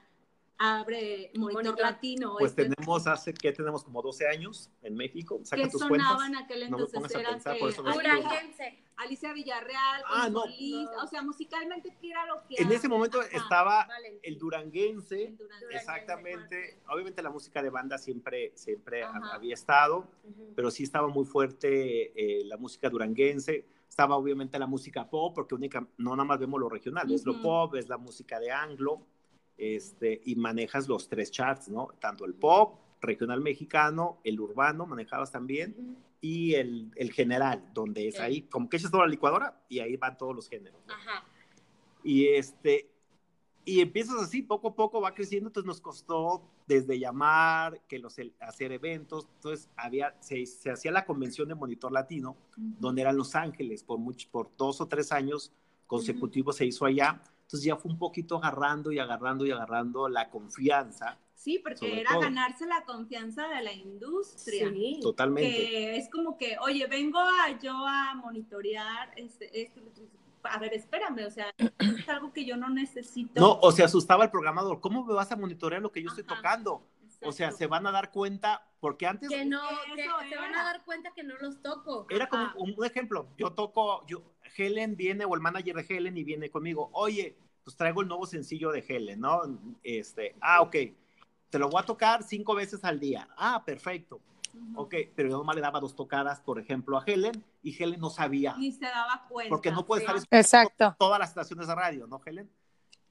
abre Monitor, Monitor. Latino. Pues este, tenemos hace, ¿qué tenemos? Como 12 años en México. Saca que tus sonaban cuentas. aquel No me entonces pongas a eran pensar, que por eso no Alicia, Duranguense. Alicia Villarreal, Ah, no. Solís, No. o sea, musicalmente qué era lo que En ese momento Ajá, estaba Valentín. el duranguense, el Duranguense. exactamente. Obviamente la música de banda siempre, siempre Ajá. había estado, Ujú. pero sí estaba muy fuerte eh, la música duranguense. Estaba obviamente la música pop, porque única, no nada más vemos lo regional, es lo pop, es la música de anglo, este, y manejas los tres charts, ¿no? Tanto el pop, regional mexicano, el urbano, manejabas también, Ujú. y el, el general, donde es ahí, como que echas toda la licuadora y ahí van todos los géneros. ¿no? Ajá. Y este, y empiezas así, poco a poco va creciendo, entonces nos costó desde llamar, que los, hacer eventos, entonces había, se, se hacía la convención de Monitor Latino, Ujú. donde eran Los Ángeles, por, much- por dos o tres años consecutivos se hizo allá, entonces ya fue un poquito agarrando y agarrando y agarrando la confianza, Sí, porque era todo. ganarse la confianza de la industria. Sí. totalmente. que es como que, oye, vengo a yo a monitorear este, esto, a ver, espérame, o sea, es algo que yo no necesito. No, o se asustaba el programador, ¿cómo me vas a monitorear lo que yo estoy tocando? O sea, se van a dar cuenta, porque antes Que no, que se van a dar cuenta que no los toco. Era como un, un ejemplo. Yo toco, yo, Helen viene, o el manager de Helen, y viene conmigo. Oye, pues traigo el nuevo sencillo de Helen, ¿no? Este, ah, ok. Te lo voy a tocar cinco veces al día. Ah, perfecto. Ok, pero yo nomás le daba dos tocadas, por ejemplo, a Helen, y Helen no sabía. Ni se daba cuenta. Porque no puede sí. estar escuchando Exacto, todas las estaciones de radio, ¿no, Helen?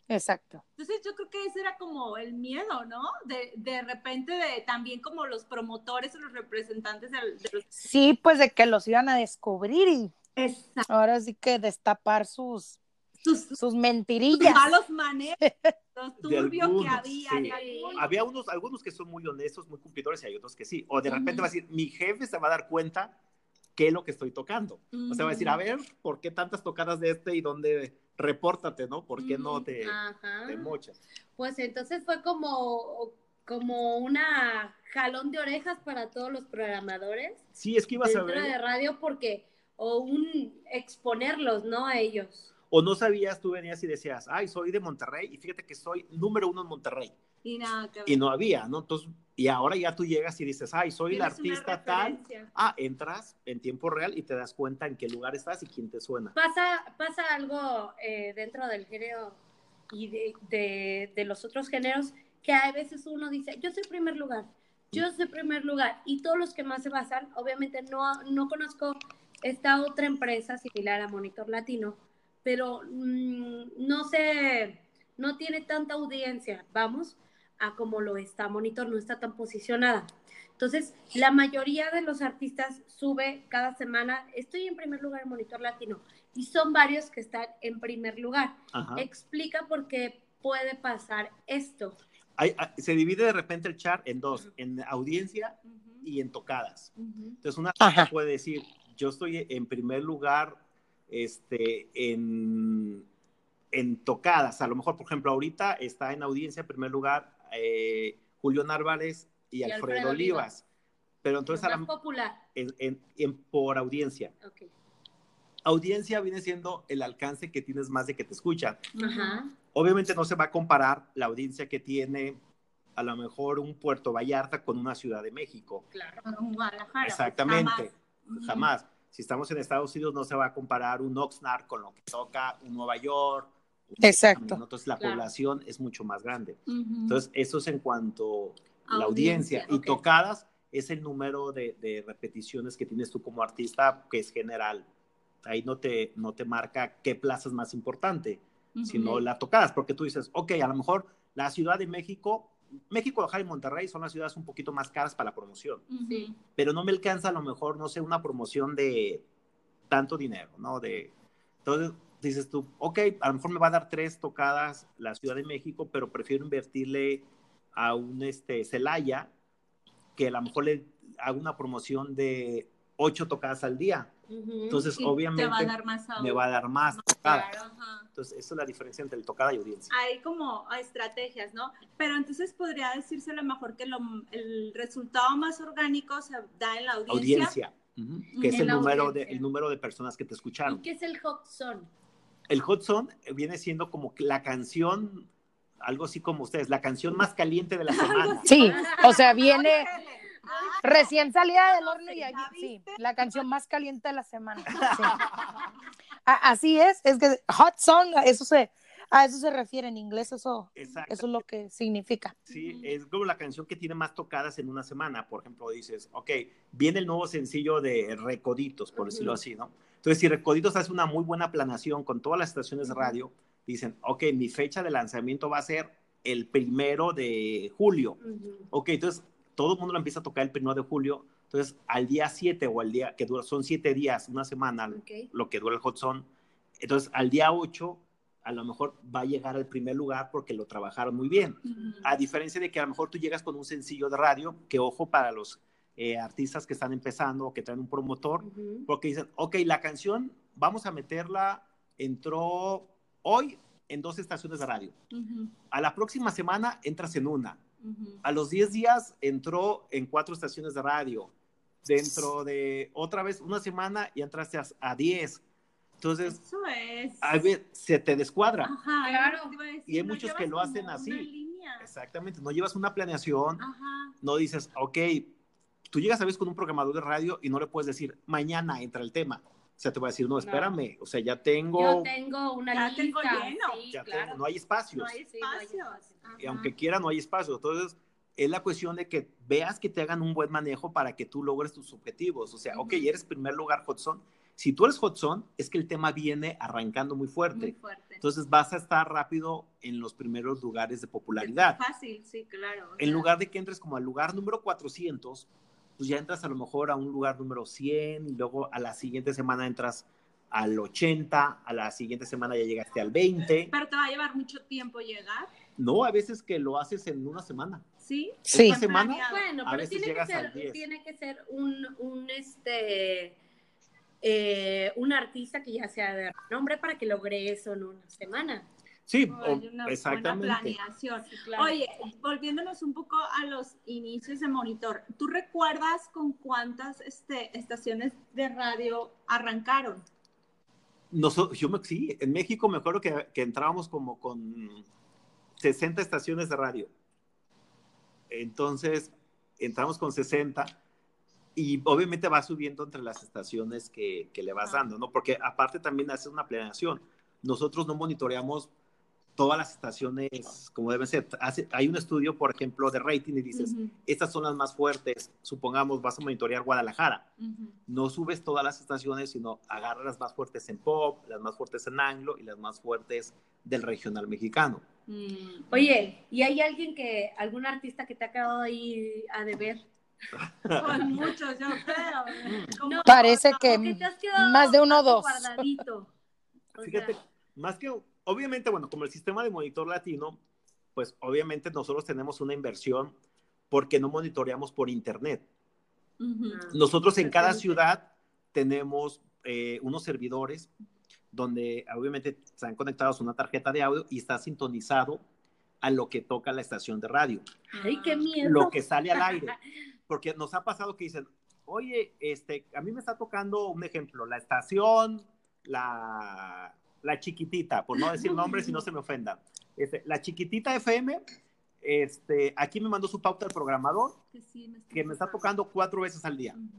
exacto. Entonces yo creo que ese era como el miedo, ¿no? De, de repente de también como los promotores o los representantes del- de, los... Sí, pues de que los iban a descubrir y Exacto. ahora sí que destapar sus, Sus, sus mentirillas. malos manejos, los turbios algunos, que había. sí. Había unos, algunos que son muy honestos, muy cumplidores, y hay otros que sí. O de repente va a decir, mi jefe se va a dar cuenta qué es lo que estoy tocando. O sea, va a decir, a ver, ¿por qué tantas tocadas de este y dónde? Repórtate, ¿no? ¿Por qué no te, te mochas? Pues entonces fue como, como una jalón de orejas para todos los programadores Sí, es que ibas a dentro de ver, radio porque, o un exponerlos, ¿no? A ellos. o no sabías, tú venías y decías, ay, soy de Monterrey, y fíjate que soy número uno en Monterrey. Y nada que. Y no había, ¿no? Entonces, y ahora ya tú llegas y dices, ay, soy el artista tal. Ah, entras en tiempo real y te das cuenta en qué lugar estás y quién te suena. Pasa, pasa algo eh, dentro del género y de, de- de los otros géneros que a veces uno dice, yo soy primer lugar, yo soy primer lugar. Y todos los que más se basan, obviamente no, no conozco esta otra empresa similar a Monitor Latino, pero mm, no sé, no tiene tanta audiencia, vamos, a como lo está Monitor, no está tan posicionada. Entonces, la mayoría de los artistas sube cada semana, estoy en primer lugar en Monitor Latino, y son varios que están en primer lugar. Ajá. Explica por qué puede pasar esto. Hay- ah, se divide de repente el chart en dos, en audiencia y en tocadas. Entonces, una Ajá. puede decir, yo estoy en primer lugar este, en, en tocadas. A lo mejor, por ejemplo, ahorita está en audiencia en primer lugar eh, Julio Narváez y, Y Alfredo, Alfredo Olivas. Olivas. Pero entonces, a la- popular. en- en- en- por audiencia. Audiencia viene siendo el alcance que tienes más de que te escuchan. Ajá. Obviamente no se va a comparar la audiencia que tiene a lo mejor un Puerto Vallarta con una Ciudad de México. Claro. Con Guadalajara. Exactamente. Jamás. Si estamos en Estados Unidos no se va a comparar un Oxnard con lo que toca un Nueva York. un Exacto. Entonces la Claro. población es mucho más grande. Ujú. Entonces eso es en cuanto a la audiencia. Audiencia, Y tocadas es el número de, de repeticiones que tienes tú como artista, que es general. Ahí no te, no te marca qué plaza es más importante, Ujú. sino la tocadas, porque tú dices, ok, a lo mejor la Ciudad de México, México, Guadalajara y Monterrey son las ciudades un poquito más caras para la promoción. Sí. pero no me alcanza a lo mejor, no sé, una promoción de tanto dinero, ¿no? De, entonces dices tú, ok, a lo mejor me va a dar tres tocadas la Ciudad de México, pero prefiero invertirle a un este, Celaya, que a lo mejor le hago una promoción de ocho tocadas al día. Entonces, Sí, obviamente, te va a dar más me va a dar más tocadas. Claro, ajá. Entonces, esa es la diferencia entre el tocada y audiencia. Hay como estrategias, ¿no? Pero entonces podría decirse a lo mejor que lo- el resultado más orgánico se da en la audiencia. Audiencia, que es el número, de, el número de personas que te ¿Y escucharon. qué es el hot zone? El Hot Zone viene siendo como que la canción, algo así como ustedes, la canción más caliente de la semana. Sí, o sea, viene recién salida del horno y ¿Ya ahí, sí, la canción más caliente de la semana. sí. Así es, es que hot song, eso se, a eso se refiere en inglés, eso, eso es lo que significa. Sí, es como la canción que tiene más tocadas en una semana. Por ejemplo, dices, ok, viene el nuevo sencillo de Recoditos, por decirlo Ujú. así, ¿no? Entonces, si Recoditos hace una muy buena planeación con todas las estaciones de radio, dicen, ok, mi fecha de lanzamiento va a ser el primero de julio. Ujú. Ok, entonces todo el mundo lo empieza a tocar el primero de julio. Entonces, al día 7 o al día que dura, son 7 días, una semana, lo que dura el hot zone. Entonces, al día 8, a lo mejor va a llegar al primer lugar porque lo trabajaron muy bien. A diferencia de que a lo mejor tú llegas con un sencillo de radio, que ojo para los eh, artistas que están empezando o que traen un promotor, porque dicen, ok, la canción vamos a meterla, entró hoy en dos estaciones de radio. A la próxima semana entras en una. A los 10 días entró en cuatro estaciones de radio. Dentro de otra vez una semana y entraste a, a 10. Entonces, Eso es. a ver, se te descuadra. Ajá, Claro. Y hay no muchos que lo hacen así. una línea. Exactamente, no llevas una planeación, Ajá. no dices, ok, tú llegas a veces con un programador de radio y no le puedes decir, mañana entra el tema. O sea, te va a decir, no, espérame, o sea, ya tengo, Yo tengo una Ya lista. tengo lleno. Sí, ya claro. tengo, no hay espacios. No hay Sí, no hay espacios. espacio. y aunque quiera, no hay espacio. Entonces, es la cuestión de que veas que te hagan un buen manejo para que tú logres tus objetivos. O sea, ok, Ujú. eres primer lugar hot zone. Si tú eres hot zone, es que el tema viene arrancando muy fuerte. Muy fuerte. Entonces vas a estar rápido en los primeros lugares de popularidad. Fácil, sí, claro. En sea, lugar de que entres como al lugar número 400, pues ya entras a lo mejor a un lugar número 100 y luego a la siguiente semana entras al 80, a la siguiente semana ya llegaste al 20. Pero te va a llevar mucho tiempo llegar, No, a veces que lo haces en una semana. ¿sí? Sí. Esta semana. Bueno, A pero veces tiene que, ser, 10. tiene que ser un, un este eh, un artista que ya sea de nombre para que logre eso en una semana. Sí, Hay o- una exactamente. buena planeación. claro. Oye, volviéndonos un poco a los inicios de Monitor, ¿tú recuerdas con cuántas este, estaciones de radio arrancaron? Noso- yo me, sí, en México me acuerdo que, que entrábamos como con 60 estaciones de radio. Entonces, entramos con 60 y obviamente va subiendo entre las estaciones que, que le vas Ah. dando, ¿no? Porque aparte también haces una planeación. Nosotros no monitoreamos todas las estaciones como deben ser. Hace- hay un estudio, por ejemplo, de rating y dices, estas son las más fuertes. Supongamos, vas a monitorear Guadalajara no subes todas las estaciones, sino agarras las más fuertes en pop, las más fuertes en anglo y las más fuertes del regional mexicano. Mm. Oye, ¿y hay alguien que, algún artista que te ha quedado ahí a deber? Con muchos, yo creo. No, Parece que ¿O que te has quedado más de uno o dos. Guardadito. O Fíjate, sea, más que, obviamente, bueno, como el sistema de monitor latino, pues obviamente nosotros tenemos una inversión porque no monitoreamos por internet. Ah, Nosotros en cada ciudad tenemos eh, unos servidores donde obviamente están conectados a una tarjeta de audio y está sintonizado a lo que toca la estación de radio. Ay, qué miedo. lo que sale al aire. Porque nos ha pasado que dicen, oye, este, a mí me está tocando un ejemplo, la estación, la, la chiquitita, por no decir nombres y no se me ofendan. Este, la chiquitita FM, este, aquí me mandó su pauta el programador, Que sí, me que me está tocando cuatro veces al día. Ujú.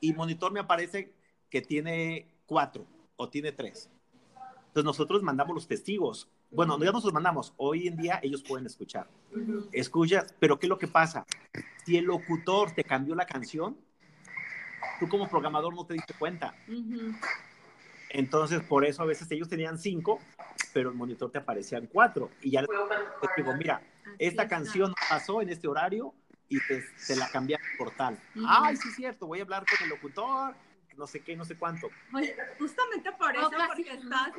Y monitor me aparece que tiene cuatro o tiene tres. Entonces nosotros mandamos los testigos. Bueno, ya nos los mandamos. Hoy en día ellos pueden escuchar Ujú. escuchas, pero ¿qué es lo que pasa? Si el locutor te cambió la canción, tú como programador no te diste cuenta. Entonces, por eso a veces ellos tenían cinco, pero el monitor te aparecían cuatro. Y ya te digo, mira, esta canción pasó en este horario y te, te la cambiaron por tal. Ay, sí es cierto, voy a hablar con el locutor, no sé qué, no sé cuánto. Oye, justamente por eso, porque estás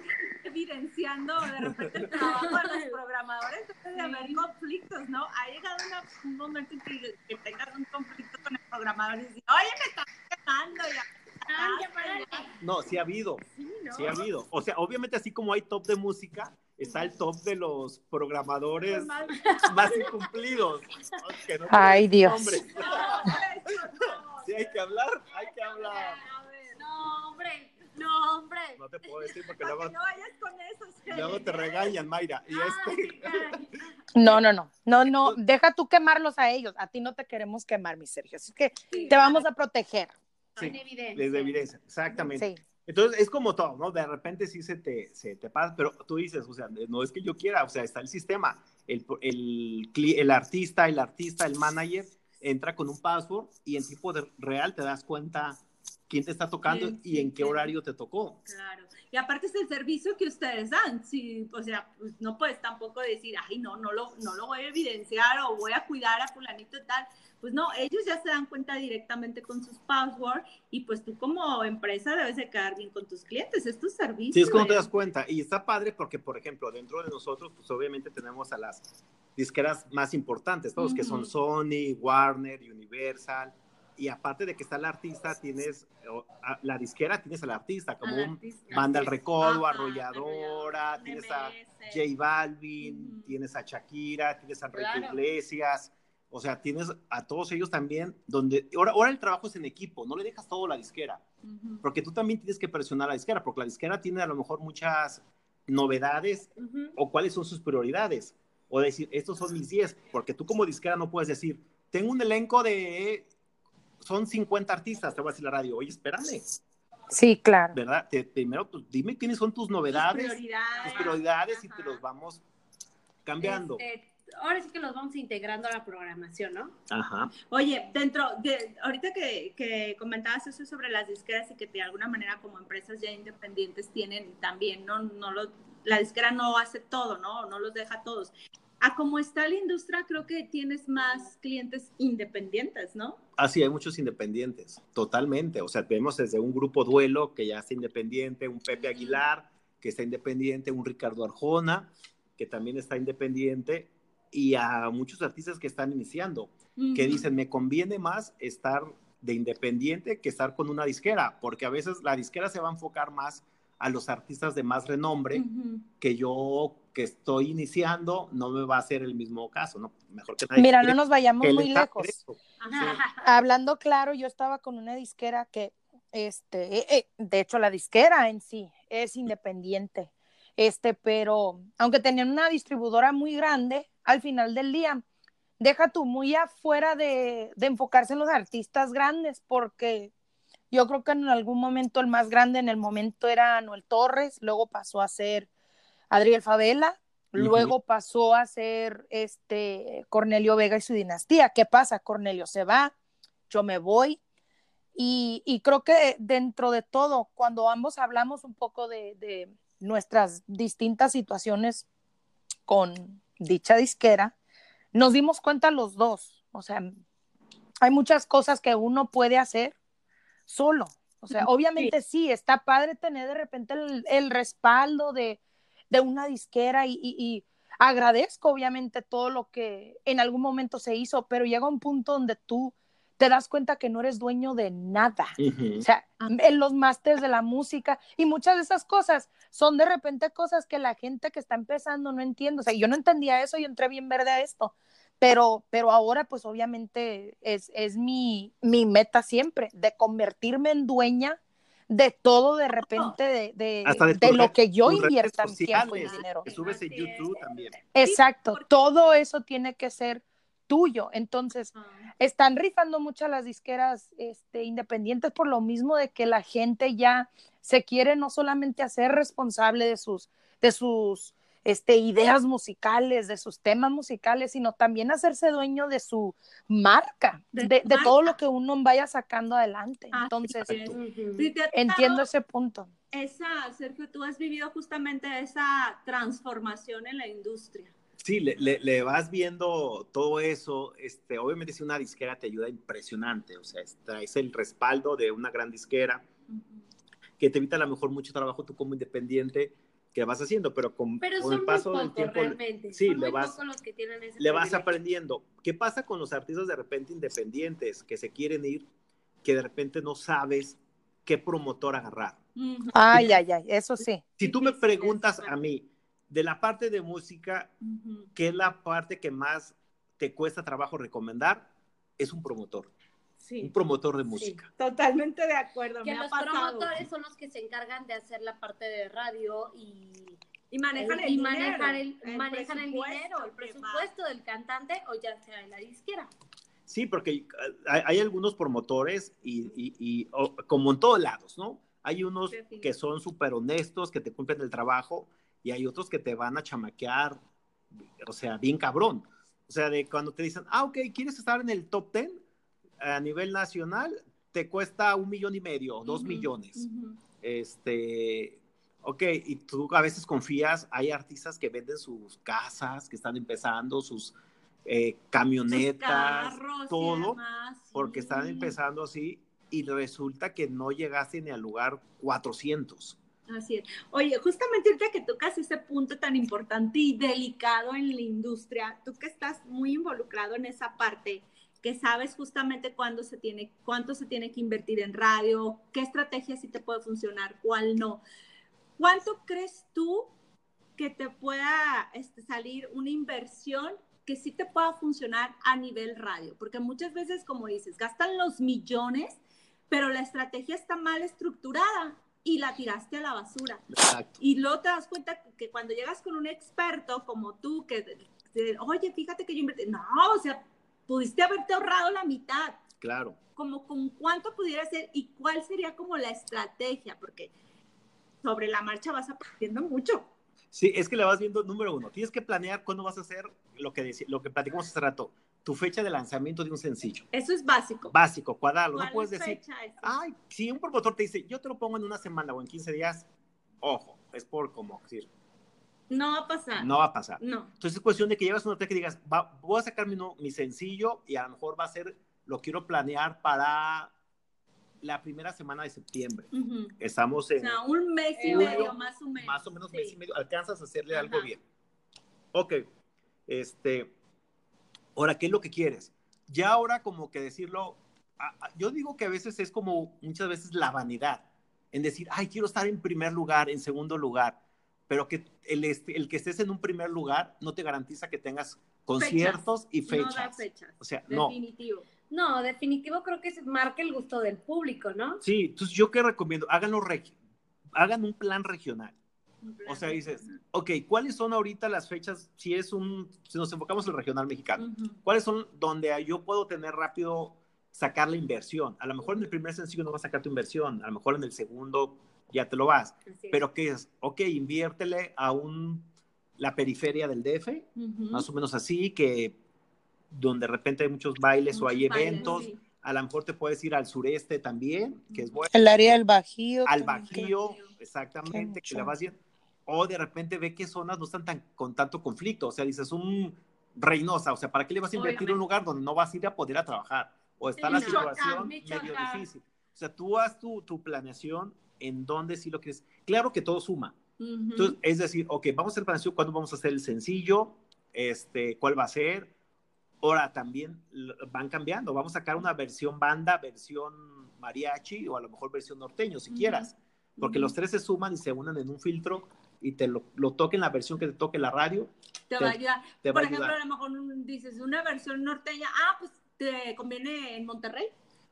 evidenciando de repente el trabajo de los programadores, debe de haber conflictos, ¿no? Ha llegado una- un momento en que, que tengas un conflicto con el programador y decir, oye, me estás quemando ya. No, sí ha habido, Sí, ¿no? sí ha habido. O sea, obviamente así como hay top de música, está el top de los programadores más incumplidos. que no Ay, Dios. No. Sí, hay que hablar, hay que hablar. No, hombre, no, hombre. No te puedo decir porque luego, no vayas con luego te regañan, Mayra. Y este, No, no, no, no, no, deja tú quemarlos a ellos, a ti no te queremos quemar, mi Sergio, así que te vamos a proteger, Sí, en evidencia. desde evidencia, exactamente. sí. Entonces es como todo, ¿no? De repente sí se te, se te pasa, pero tú dices, o sea, no es que yo quiera, o sea, está el sistema. El, el, el artista, el artista, el manager entra con un password y en tiempo de real te das cuenta quién te está tocando Quién, y en sí, qué sí. horario te tocó. Claro. Y aparte es el servicio que ustedes dan. Sí, o sea, pues no puedes tampoco decir, ay, no, no lo, no lo voy a evidenciar o voy a cuidar a fulanito y tal. Pues no, ellos ya se dan cuenta directamente con sus passwords y pues tú como empresa debes de quedar bien con tus clientes. Es tu servicio. Sí, es te eh. das cuenta. Y está padre porque, por ejemplo, dentro de nosotros, pues obviamente tenemos a las disqueras más importantes, todos que son. Sony, Warner, Universal. Y aparte de que está el artista, tienes a- la disquera, tienes al artista, como Al un artista. Banda El Recodo, Ajá, Arrolladora, un tienes a. J Balvin, Ujú. tienes a Shakira, tienes a Enrique Claro. Iglesias. O sea, tienes a todos ellos también, donde ahora, ahora el trabajo es en equipo, no le dejas todo a la disquera porque tú también tienes que presionar a la disquera, porque la disquera tiene a lo mejor muchas novedades o cuáles son sus prioridades, o decir, estos son mis 10, porque tú como disquera no puedes decir, tengo un elenco de, son 50 artistas, te voy a decir la radio, oye, espérame, Sí, claro. ¿verdad? Te- primero, pues, dime quiénes son tus novedades, tus prioridades. prioridades, y te los vamos cambiando. Este, ahora sí que los vamos integrando a la programación, ¿no? Ajá. Oye, dentro de, ahorita que, que comentabas eso sobre las disqueras y que de alguna manera como empresas ya independientes tienen también, no, no lo, la disquera no hace todo, ¿no? No los deja todos. A como está la industria, creo que tienes más clientes independientes, ¿no? Así hay muchos independientes, totalmente. O sea, vemos desde un grupo Duelo que ya está independiente, un Pepe Aguilar que está independiente, un Ricardo Arjona que también está independiente y a muchos artistas que están iniciando, que Ujú. dicen, me conviene más estar de independiente que estar con una disquera, porque a veces la disquera se va a enfocar más a los artistas de más renombre que yo que estoy iniciando no me va a hacer el mismo caso, ¿no? Mejor que nadie Mira, no nos vayamos muy lejos. Hablando claro, yo estaba con una disquera que, este, eh, eh, de hecho la disquera en sí es independiente, este, pero aunque tenían una distribuidora muy grande, al final del día, deja tú muy afuera de, de enfocarse en los artistas grandes, porque yo creo que en algún momento el más grande en el momento era Noel Torres, luego pasó a ser Adriel Favela, luego pasó a ser este Cornelio Vega y su dinastía. ¿Qué pasa? Cornelio se va, yo me voy. Y, creo que dentro de todo, cuando ambos hablamos un poco de, de nuestras distintas situaciones con dicha disquera, nos dimos cuenta los dos. O sea, hay muchas cosas que uno puede hacer solo. O sea, obviamente sí. está padre tener de repente el, respaldo de, una disquera y, agradezco obviamente todo lo que en algún momento se hizo, pero llega un punto donde tú te das cuenta que no eres dueño de nada. O sea, ah. en los másteres de la música y muchas de esas cosas son de repente cosas que la gente que está empezando no entiende. O sea, yo no entendía eso y entré bien verde a esto pero, pero ahora pues obviamente es, es mi, mi, meta siempre, de convertirme en dueña de todo de repente, de, de, de, lo que yo invierta mi tiempo y dinero. Que subes en YouTube también. Exacto, todo eso tiene que ser tuyo. Entonces, ah. están rifando muchas las disqueras este, independientes por lo mismo de que la gente ya se quiere no solamente hacer responsable de sus, de sus este, ideas musicales, de sus temas musicales, sino también hacerse dueño de su marca, de, todo lo que uno vaya sacando adelante. Entonces, entiendo ese punto. Esa, Sergio, tú has vivido justamente esa transformación en la industria. Sí, le, vas viendo todo eso. Este, obviamente, si una disquera te ayuda impresionante, o sea, es el respaldo de una gran disquera que te evita a lo mejor mucho trabajo tú como independiente que vas haciendo, pero con, el paso del tiempo, sí, le vas, le vas aprendiendo. ¿Qué pasa con los artistas de repente independientes que se quieren ir, que de repente no sabes qué promotor agarrar? Ay, ay, ay, eso sí. Si tú me preguntas a mí, de la parte de música, ¿qué es la parte que más te cuesta trabajo recomendar? Es un promotor un promotor de música. totalmente de acuerdo. Que los promotores son los que se encargan de hacer la parte de radio y, y manejan el, y manejar el, manejan el dinero, el presupuesto del cantante o ya sea en la disquera. Sí, porque hay, algunos promotores y, y, como en todos lados, ¿no? Hay unos que son súper honestos, que te cumplen el trabajo y hay otros que te van a chamaquear, o sea, bien cabrón. O sea, de cuando te dicen, ah, ok, ¿quieres estar en el top ten? a nivel nacional te cuesta un millón y medio, dos millones. Este, ok, y tú a veces confías, hay artistas que venden sus casas, que están empezando, sus eh, camionetas, todo, porque están empezando así y resulta que no llegaste ni al lugar 400. Así es. Oye, justamente ahorita que tocas ese punto tan importante y delicado en la industria, tú que estás muy involucrado en esa parte, que sabes justamente cuándo se tiene, cuánto se tiene que invertir en radio, qué estrategia sí te puede funcionar, cuál no. ¿Cuánto crees tú que te pueda este, salir una inversión que sí te pueda funcionar a nivel radio? Porque muchas veces, como dices, gastan los millones, pero la estrategia está mal estructurada y la tiraste a la basura. Y luego te das cuenta que cuando llegas con un experto como tú, que, oye, fíjate que yo invertí, no, o sea, pudiste haberte ahorrado la mitad. Claro. Como con cuánto pudiera ser y cuál sería como la estrategia, porque sobre la marcha vas aprendiendo mucho. Sí, es que le vas viendo, número uno, tienes que planear cuándo vas a hacer lo que, lo que platicamos hace rato, tu fecha de lanzamiento de un sencillo. Eso es básico. Básico, cuadrarlo. No puedes decir, ay, si un promotor te dice, yo te lo pongo en una semana o en 15 días, ojo, es por como decir, no va a pasar. No va a pasar. No. Entonces es cuestión de que llevas una hotel que digas, voy a sacar mi, mi sencillo y a lo mejor va a ser, lo quiero planear para la primera semana de septiembre. Estamos en... O sea, un mes y medio, más o menos. Más o menos mes y medio. Alcanzas a hacerle algo bien. Ok. Este, ahora, ¿qué es lo que quieres? Ya ahora como que decirlo, yo digo que a veces es como muchas veces la vanidad en decir, ay, quiero estar en primer lugar, en segundo lugar, pero que el, este- el que estés en un primer lugar no te garantiza que tengas conciertos y No da fechas. fechas. O sea, no. Definitivo. No, definitivo creo que se marca el gusto del público, ¿no? Sí, entonces yo qué recomiendo, háganlo hagan un plan regional. O sea, dices, ok, ¿cuáles son ahorita las fechas? Si es un, si nos enfocamos en el regional mexicano. ¿cuáles son donde yo puedo tener rápido sacar la inversión? A lo mejor en el primer sencillo no vas a sacar tu inversión, a lo mejor en el segundo ya te lo vas. Pero ¿qué es? Ok, inviértele a un, la periferia del DF, Ujú. más o menos así, que donde de repente hay muchos bailes o hay bailes, eventos. sí. A lo mejor te puedes ir al sureste también, que es bueno. El área del Bajío. Al Bajío, exactamente, que le vas bien. O de repente ve qué zonas no están tan, con tanto conflicto. O sea, dices, un Reynosa, o sea, ¿para qué le vas a invertir en un lugar donde no vas a ir a poder a trabajar? O está Sí, la Michoacán, situación medio difícil. O sea, tú haz tu, tu planeación en dónde sí lo quieres. Claro que todo suma. Ujú. Entonces, es decir, ok, vamos a hacer planeación, ¿cuándo vamos a hacer el sencillo? Este, ¿Cuál va a ser? Ahora también van cambiando. Vamos a sacar una versión banda, versión mariachi o a lo mejor versión norteño, si Ujú. quieras. Porque Ujú. los tres se suman y se unen en un filtro y te lo, lo toquen la versión que te toque la radio. te te- va a ayudar. te va Por a ejemplo, ayudar. a lo mejor dices una versión norteña, ah, pues te conviene en Monterrey.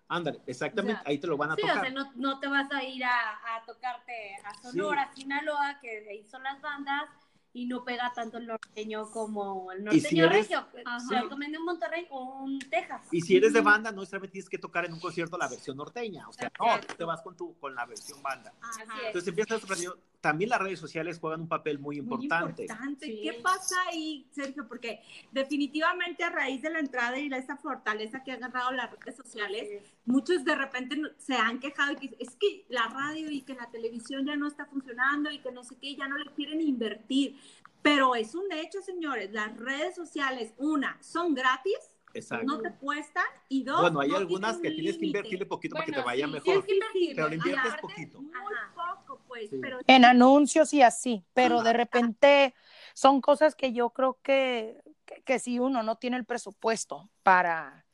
Ándale, exactamente, O sea, ahí te lo van a Sí, o tocar. sea, no, no te vas a ir a, a tocarte a Sonora, Sinaloa, que ahí son las bandas, y no pega tanto el norteño como el Y si norteño eres- regio. Ajá. Se recomienda un Monterrey o un Texas. Y si eres de banda, no necesariamente tienes que tocar en un concierto la versión norteña. O sea, no, Exacto. tú te vas con, tu, con la versión banda. Ajá. es. Entonces empiezas a También las redes sociales juegan un papel muy Muy importante. importante. Sí. ¿Qué pasa ahí, Sergio? Porque definitivamente a raíz de la entrada y de esa fortaleza que han agarrado las redes sociales, muchos de repente no- se han quejado y que es que la radio y que la televisión ya no está funcionando y que no sé qué, ya no le quieren invertir. Pero es un hecho, señores, las redes sociales, una, son gratis, Exacto. no te cuestan, y dos, Bueno, hay no algunas que tienes que invertirle poquito para que te vaya sí, mejor. tienes que invertir, Pero le inviertes aparte- poquito. Muy Ajá. poco, pues, Sí. pero En anuncios y así, pero de repente son cosas que yo creo que, que, que si uno no tiene el presupuesto para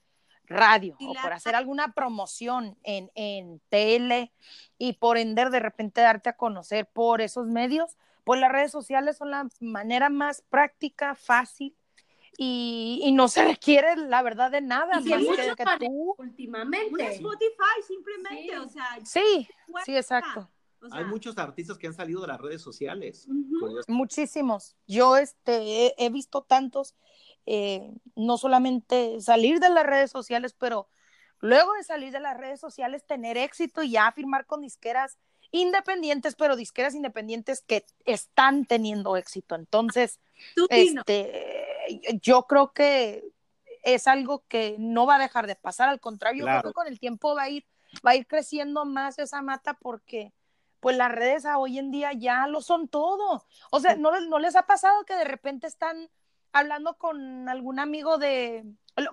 radio Y o la- por hacer alguna promoción en, en tele y por ender de repente darte a conocer por esos medios, pues las redes sociales son la manera más práctica, fácil y, y no se requiere la verdad de nada, Y más que, un. Spotify simplemente, Sí. o sea, Sí, exacto. O sea, Hay muchos artistas que han salido de las redes sociales. Muchísimos. Yo este, he, he visto tantos, eh, no solamente salir de las redes sociales, pero luego de salir de las redes sociales, tener éxito y ya firmar con disqueras independientes, pero disqueras independientes que están teniendo éxito. Entonces, este, yo creo que es algo que no va a dejar de pasar, al contrario, yo Claro. creo que con el tiempo va a ir, va a ir creciendo más esa mata porque pues las redes a hoy en día ya lo son todo. O sea, ¿no, les- no les ha pasado que de repente están hablando con algún amigo de,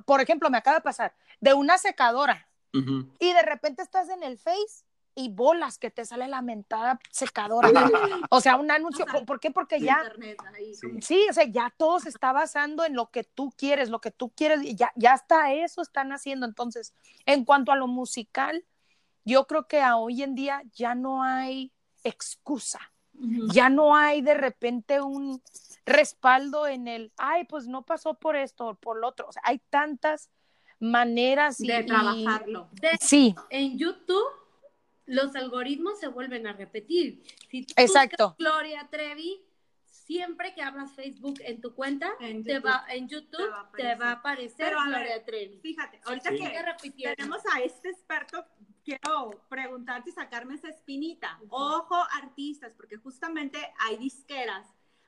por ejemplo, me acaba de pasar, de una secadora y de repente estás en el Face y bolas que te sale la mentada secadora. o sea, un anuncio, O sea, ¿por qué? Porque ya internet ahí, Sí. o sea, ya todo se está basando en lo que tú quieres, lo que tú quieres, y ya, ya hasta eso están haciendo. Entonces, en cuanto a lo musical, yo creo que a hoy en día ya no hay excusa, ya no hay de repente un respaldo en el, ay, pues no pasó por esto o por lo otro. O sea, hay tantas maneras y, de y- trabajarlo. De- Sí, en YouTube los algoritmos se vuelven a repetir. Si tú Exacto. Gloria Trevi, siempre que abras Facebook en tu cuenta, En te YouTube. va, en YouTube te va a aparecer, Pero a ver, Gloria Trevi. Fíjate, ahorita Sí. que tenemos a este experto, quiero preguntarte y sacarme esa espinita. Ojo, artistas, porque justamente hay disqueras,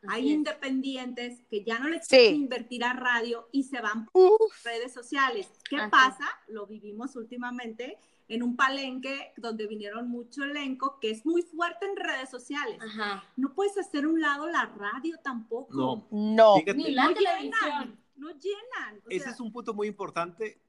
hay independientes que ya no les Sí. quieren invertir a radio y se van por redes sociales. ¿Qué es. pasa? Lo vivimos últimamente en un palenque donde vinieron mucho elenco que es muy fuerte en redes sociales. Ajá. No puedes hacer a un lado la radio tampoco. No. no. Fíjate, Ni la no televisión. llenan, no llenan. O ese sea, es un punto muy importante.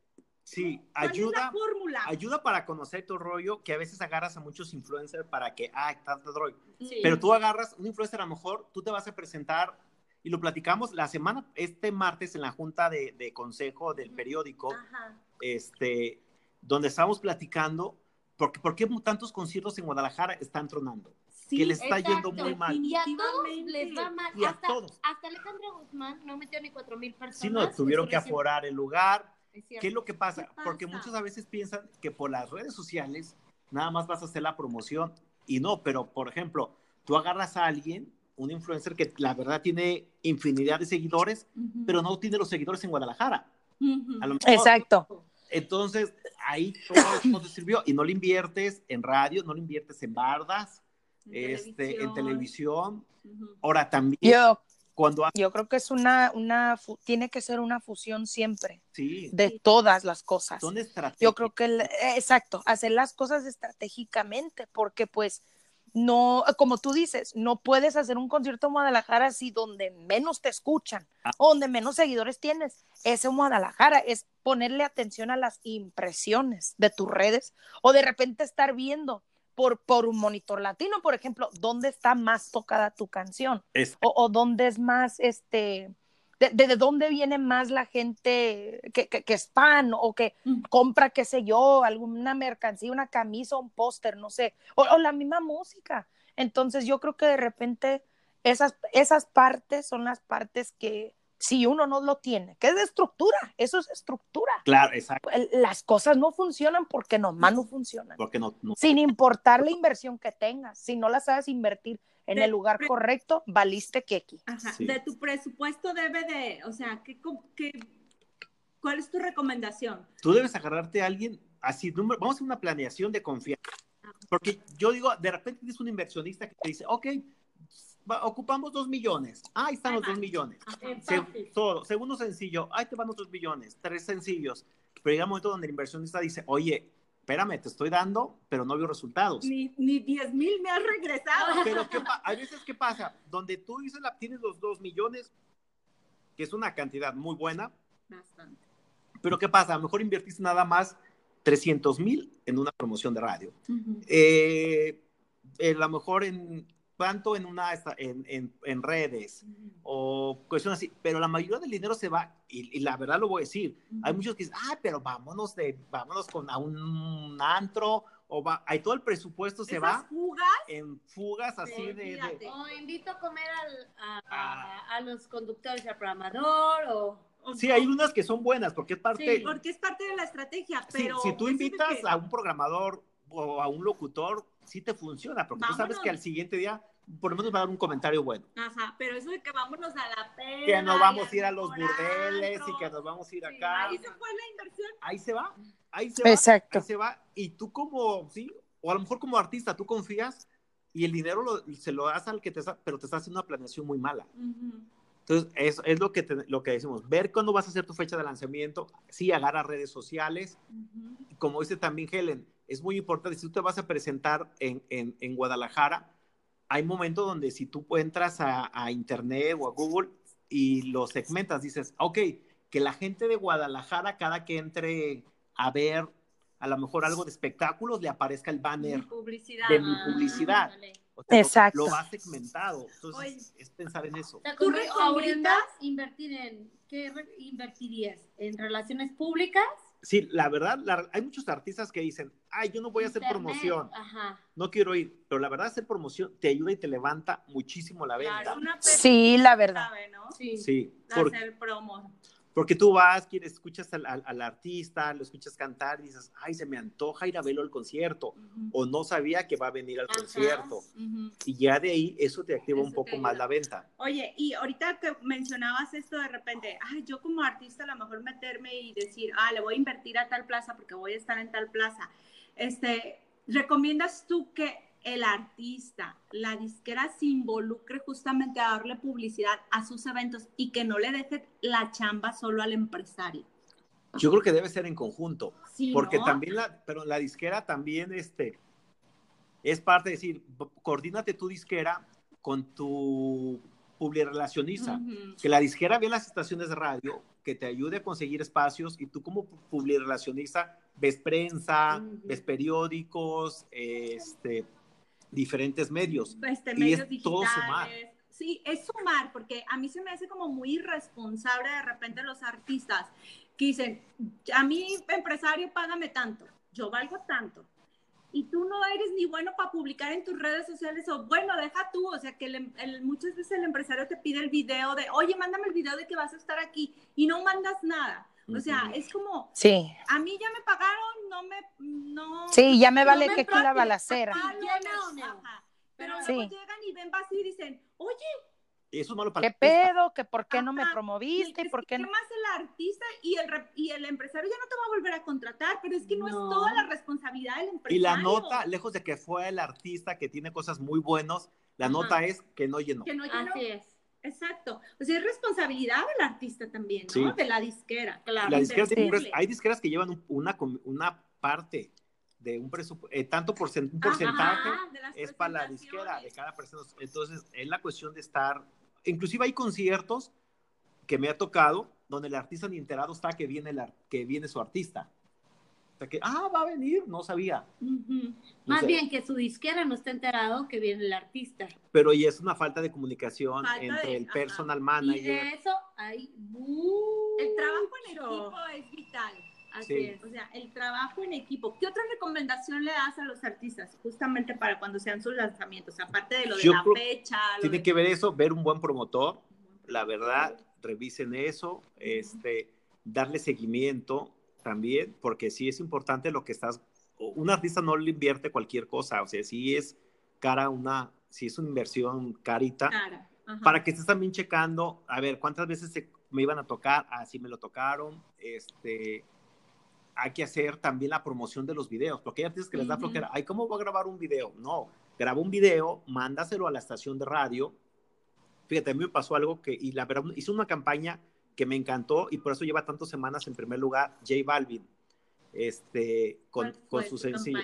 Sí, ¿cuál es la ayuda, fórmula? ayuda para conocer tu rollo, que a veces agarras a muchos influencers para que, ah, estás de. Sí. Pero tú agarras un influencer, a lo mejor tú te vas a presentar y lo platicamos la semana, este martes en la junta de, de consejo del periódico, Ajá. este, donde estábamos platicando, porque, ¿por qué tantos conciertos en Guadalajara están tronando? Sí, que les está exacto. yendo muy mal. Y a todos les va mal. Y a hasta, todos. hasta Alejandro Guzmán no metió ni cuatro mil personas. Sí, no, tuvieron que aforar el lugar. Es. ¿Qué es lo que pasa? ¿Qué Porque pasa? muchos a veces piensan que por las redes sociales nada más vas a hacer la promoción y no, pero por ejemplo, tú agarras a alguien, un influencer que la verdad tiene infinidad de seguidores, pero no tiene los seguidores en Guadalajara. Ujú. A lo mejor- Exacto. Entonces, ahí todo eso no te sirvió y no le inviertes en radio, no le inviertes en bardas, este, en televisión. Ahora también, Yo, cuando yo creo que es una, una, tiene que ser una fusión siempre sí, de todas las cosas. son. Yo creo que, el- eh, exacto, hacer las cosas estratégicamente, porque pues no, como tú dices, no puedes hacer un concierto en Guadalajara si donde menos te escuchan Ah. o donde menos seguidores tienes. Es en Guadalajara, es ponerle atención a las impresiones de tus redes o de repente estar viendo por, por un monitor latino, por ejemplo, dónde está más tocada tu canción Es- o, o dónde es más, este, de, de- de dónde viene más la gente que, que, que es fan o que Mm. compra, qué sé yo, alguna mercancía, una camisa, un póster, no sé, o, o la misma música. Entonces yo creo que de repente esas, esas partes son las partes que si uno no lo tiene, que es de estructura, eso es estructura. Claro, exacto, El- Las cosas no funcionan porque nomás no funcionan. porque no, no- Sin importar la inversión que tengas, si no la sabes invertir en De- el lugar correcto, valiste keki. Ajá. Sí. De tu presupuesto debe de, o sea, ¿qué, qué- ¿cuál es tu recomendación? tú debes agarrarte a alguien así, número- vamos a hacer una planeación de confianza. Porque yo digo, de repente tienes un inversionista que te dice, ok, va- ocupamos dos millones. Ahí están Ahí los dos millones. Se- todo. Segundo sencillo, ahí te van otros millones. Tres sencillos. Pero llega un momento donde el inversionista dice, oye, espérame, te estoy dando, pero no veo resultados. Ni, ni 10 mil me has regresado. Pero ¿qué hay veces que pasa, donde tú dices, la, tienes los dos millones, que es una cantidad muy buena, Bastante. pero ¿qué pasa? A lo mejor invertiste nada más 300 mil en una promoción de radio. Eh, eh, a lo mejor en tanto en una en, en, en redes o cuestiones así, pero la mayoría del dinero se va, y, y la verdad lo voy a decir, hay muchos que dicen, ah, pero vámonos de, vámonos con a un antro, o va, ahí todo el presupuesto se va fugas, en fugas así Sí, de, de-. O invito a comer al- a, Ah. a- a los conductores al programador o... Sí, hay unas que son buenas, porque es parte, Sí, porque es parte de la estrategia, Sí, pero si tú invitas que- a un programador o a un locutor, sí te funciona, porque tú sabes Vámonos. que al siguiente día por lo menos va a dar un comentario bueno. Ajá, pero eso de que vámonos a la pena. Que nos vamos a ir a los burdeles y que nos vamos a ir Sí, acá. Ahí se fue la inversión. Ahí se va, ahí se va. Exacto. Ahí se va. Y tú como, sí, o a lo mejor como artista, tú confías y el dinero lo- se lo das al que te está, pero te está haciendo una planeación muy mala. Ujú. Entonces, es, es lo, que te- lo que decimos, ver cuándo vas a hacer tu fecha de lanzamiento, sí, agarra redes sociales, Ujú. Y como dice también Helen, es muy importante, si tú te vas a presentar en, en, en Guadalajara, hay momentos donde si tú entras a, a internet o a Google y lo segmentas, dices, ok, que la gente de Guadalajara, cada que entre a ver a lo mejor algo de espectáculos, le aparezca el Mi banner publicidad. de mi publicidad. ándale. O sea, lo- Exacto. Lo, vas segmentado. Entonces, Oye. es pensar en eso. ¿Tú ahorita invertir en... ¿Qué re- invertirías? ¿En relaciones públicas? Sí, la verdad, la- hay muchos artistas que dicen, ay, yo no voy a hacer Internet? promoción. Ajá. no quiero ir, pero la verdad hacer promoción te ayuda y te levanta muchísimo la Claro, venta. una Sí, la verdad. sabe, ¿no? Sí. Sí, por- Hacer promo. Porque tú vas, quieres, escuchas al, al- al artista, lo escuchas cantar y dices, ay, se me antoja ir a verlo al concierto, o no sabía que va a venir al Ajá. concierto. Y ya de ahí eso te activa Eso un poco más la venta. Oye, y ahorita que mencionabas esto de repente, ay, yo como artista a lo mejor meterme y decir, ah, le voy a invertir a tal plaza porque voy a estar en tal plaza. Este, ¿recomiendas tú que el artista, la disquera se involucre justamente a darle publicidad a sus eventos y que no le deje la chamba solo al empresario? Yo creo que debe ser en conjunto, Sí, porque ¿no? también la, pero la disquera también este, es parte de decir, coordínate tu disquera con tu publirelacionista. Ujú. que la disquera vea las estaciones de radio, que te ayude a conseguir espacios y tú como publirelacionista ves prensa, Ujú. ves periódicos, este, diferentes medios. este, Y medios es todo sumar. digitales. Sí, es sumar, porque a mí se me hace como muy irresponsable de repente los artistas que dicen, a mí empresario págame tanto, yo valgo tanto. Y tú no eres ni bueno para publicar en tus redes sociales o bueno, deja tú, o sea que el- el- muchas veces el empresario te pide el video de, oye, mándame el video de que vas a estar aquí y no mandas nada. O sea, es como, Sí, a mí ya me pagaron, no me, no. sí, ya me no vale me que aquí la balacera. no. Pero Sí. luego llegan y ven vacío y dicen, oye, eso es malo para ¿Qué pedo? ¿Que por qué no me promoviste? y ¿Y por qué no? más el artista y el, y el empresario ya no te va a volver a contratar, pero es que no, No. es toda la responsabilidad del empresario. Y la nota, lejos de que fue el artista que tiene cosas muy buenas, la Ajá. nota es que no llenó. que no llenó. Así es. Exacto. O sea, es responsabilidad del artista también, ¿no? Sí. De la disquera. Claro. La disquera tiene un Entendible. pres- hay disqueras que llevan un- una, una parte de un presupuesto, tanto por un porcentaje Ajá, es para la disquera de cada persona. Entonces, es la cuestión de estar, inclusive hay conciertos que me ha tocado donde el artista ni enterado está que viene, el ar- que viene su artista. O sea que, ah, va a venir, no sabía. Ujú. Más sé. bien que su disquera no está enterado que viene el artista. Pero y es una falta de comunicación Falta entre de- el ajá. personal Y manager. de eso hay mucho. El trabajo en equipo es vital. Así Sí. es. O sea, el trabajo en equipo. ¿Qué otra recomendación le das a los artistas justamente para cuando sean sus lanzamientos? Aparte de lo de Yo la fecha. lo Tiene de- que ver eso, ver un buen promotor, la verdad, revisen eso, este, darle seguimiento también, porque sí es importante lo que estás, un artista no le invierte cualquier cosa, o sea, sí es cara una, sí es una inversión carita, Cara. Para que estés también checando, a ver, cuántas veces se- me iban a tocar, así me lo tocaron, este, hay que hacer también la promoción de los videos, porque hay artistas que les da flojera, ay, ¿cómo voy a grabar un video? No, graba un video, mándaselo a la estación de radio, fíjate, a mí me pasó algo que, y la verdad, hizo una campaña que me encantó y por eso lleva tantas semanas en primer lugar, J Balvin, este, con, ¿Cuál con su sencillo.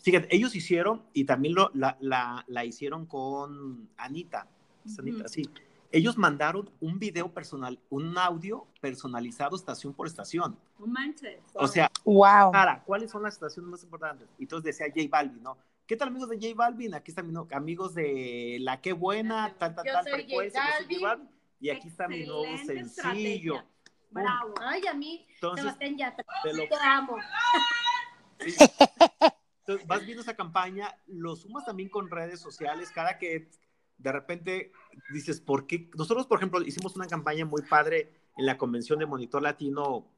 Fíjate, ellos hicieron, y también lo, la, la, la hicieron con Anita, es Anita, Ujú. sí. Ellos mandaron un video personal, un audio personalizado estación por estación. No manches. O sea, Wow. cara, ¿cuáles son las estaciones más importantes? Y entonces decía J Balvin, ¿no? ¿Qué tal amigos de J Balvin? Aquí están amigos de La Qué Buena, tal, tal, Yo tal soy J frecuencia, yo soy J Balvin. Y aquí está mi nuevo sencillo. estrategia. Bravo. Ay, a mí, Entonces, Sebastián Yatra. te lo Te amo. Sí. Entonces, vas viendo esa campaña, lo sumas también con redes sociales, cada que de repente dices, ¿por qué? Nosotros, por ejemplo, hicimos una campaña muy padre en la convención de Monitor Latino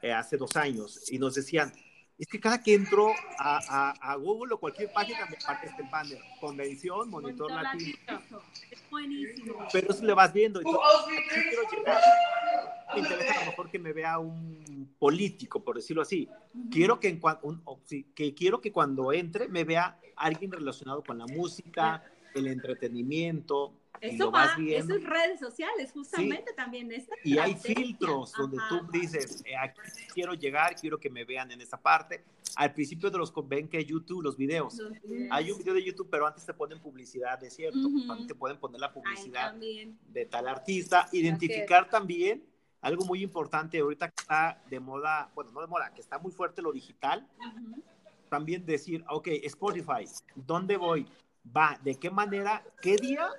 eh, hace dos años y nos decían, es que cada que entro a, a- a Google o cualquier página me aparece este banner, convención, Monitor, Latino. Es buenísimo. Pero eso le vas viendo y tú, sí quiero llegar. Me interesa a lo mejor que me vea un político, por decirlo así. Quiero que, en cua- un- que quiero que cuando entre me vea alguien relacionado con la música, el entretenimiento, Eso va, eso es redes sociales, justamente también. esta Y hay filtros donde Ajá. tú dices, eh, aquí quiero llegar, quiero que me vean en esa parte. Al principio de los ven que YouTube, los videos. Los Hay un video de YouTube, pero antes te ponen publicidad, es cierto. Ujú. También te pueden poner la Ay, publicidad también. de tal artista, identificar también algo muy importante ahorita que está de moda, bueno, no de moda, que está muy fuerte lo digital, Ujú. también decir, ok, Spotify, ¿dónde voy? Va, ¿de qué manera? ¿Qué día?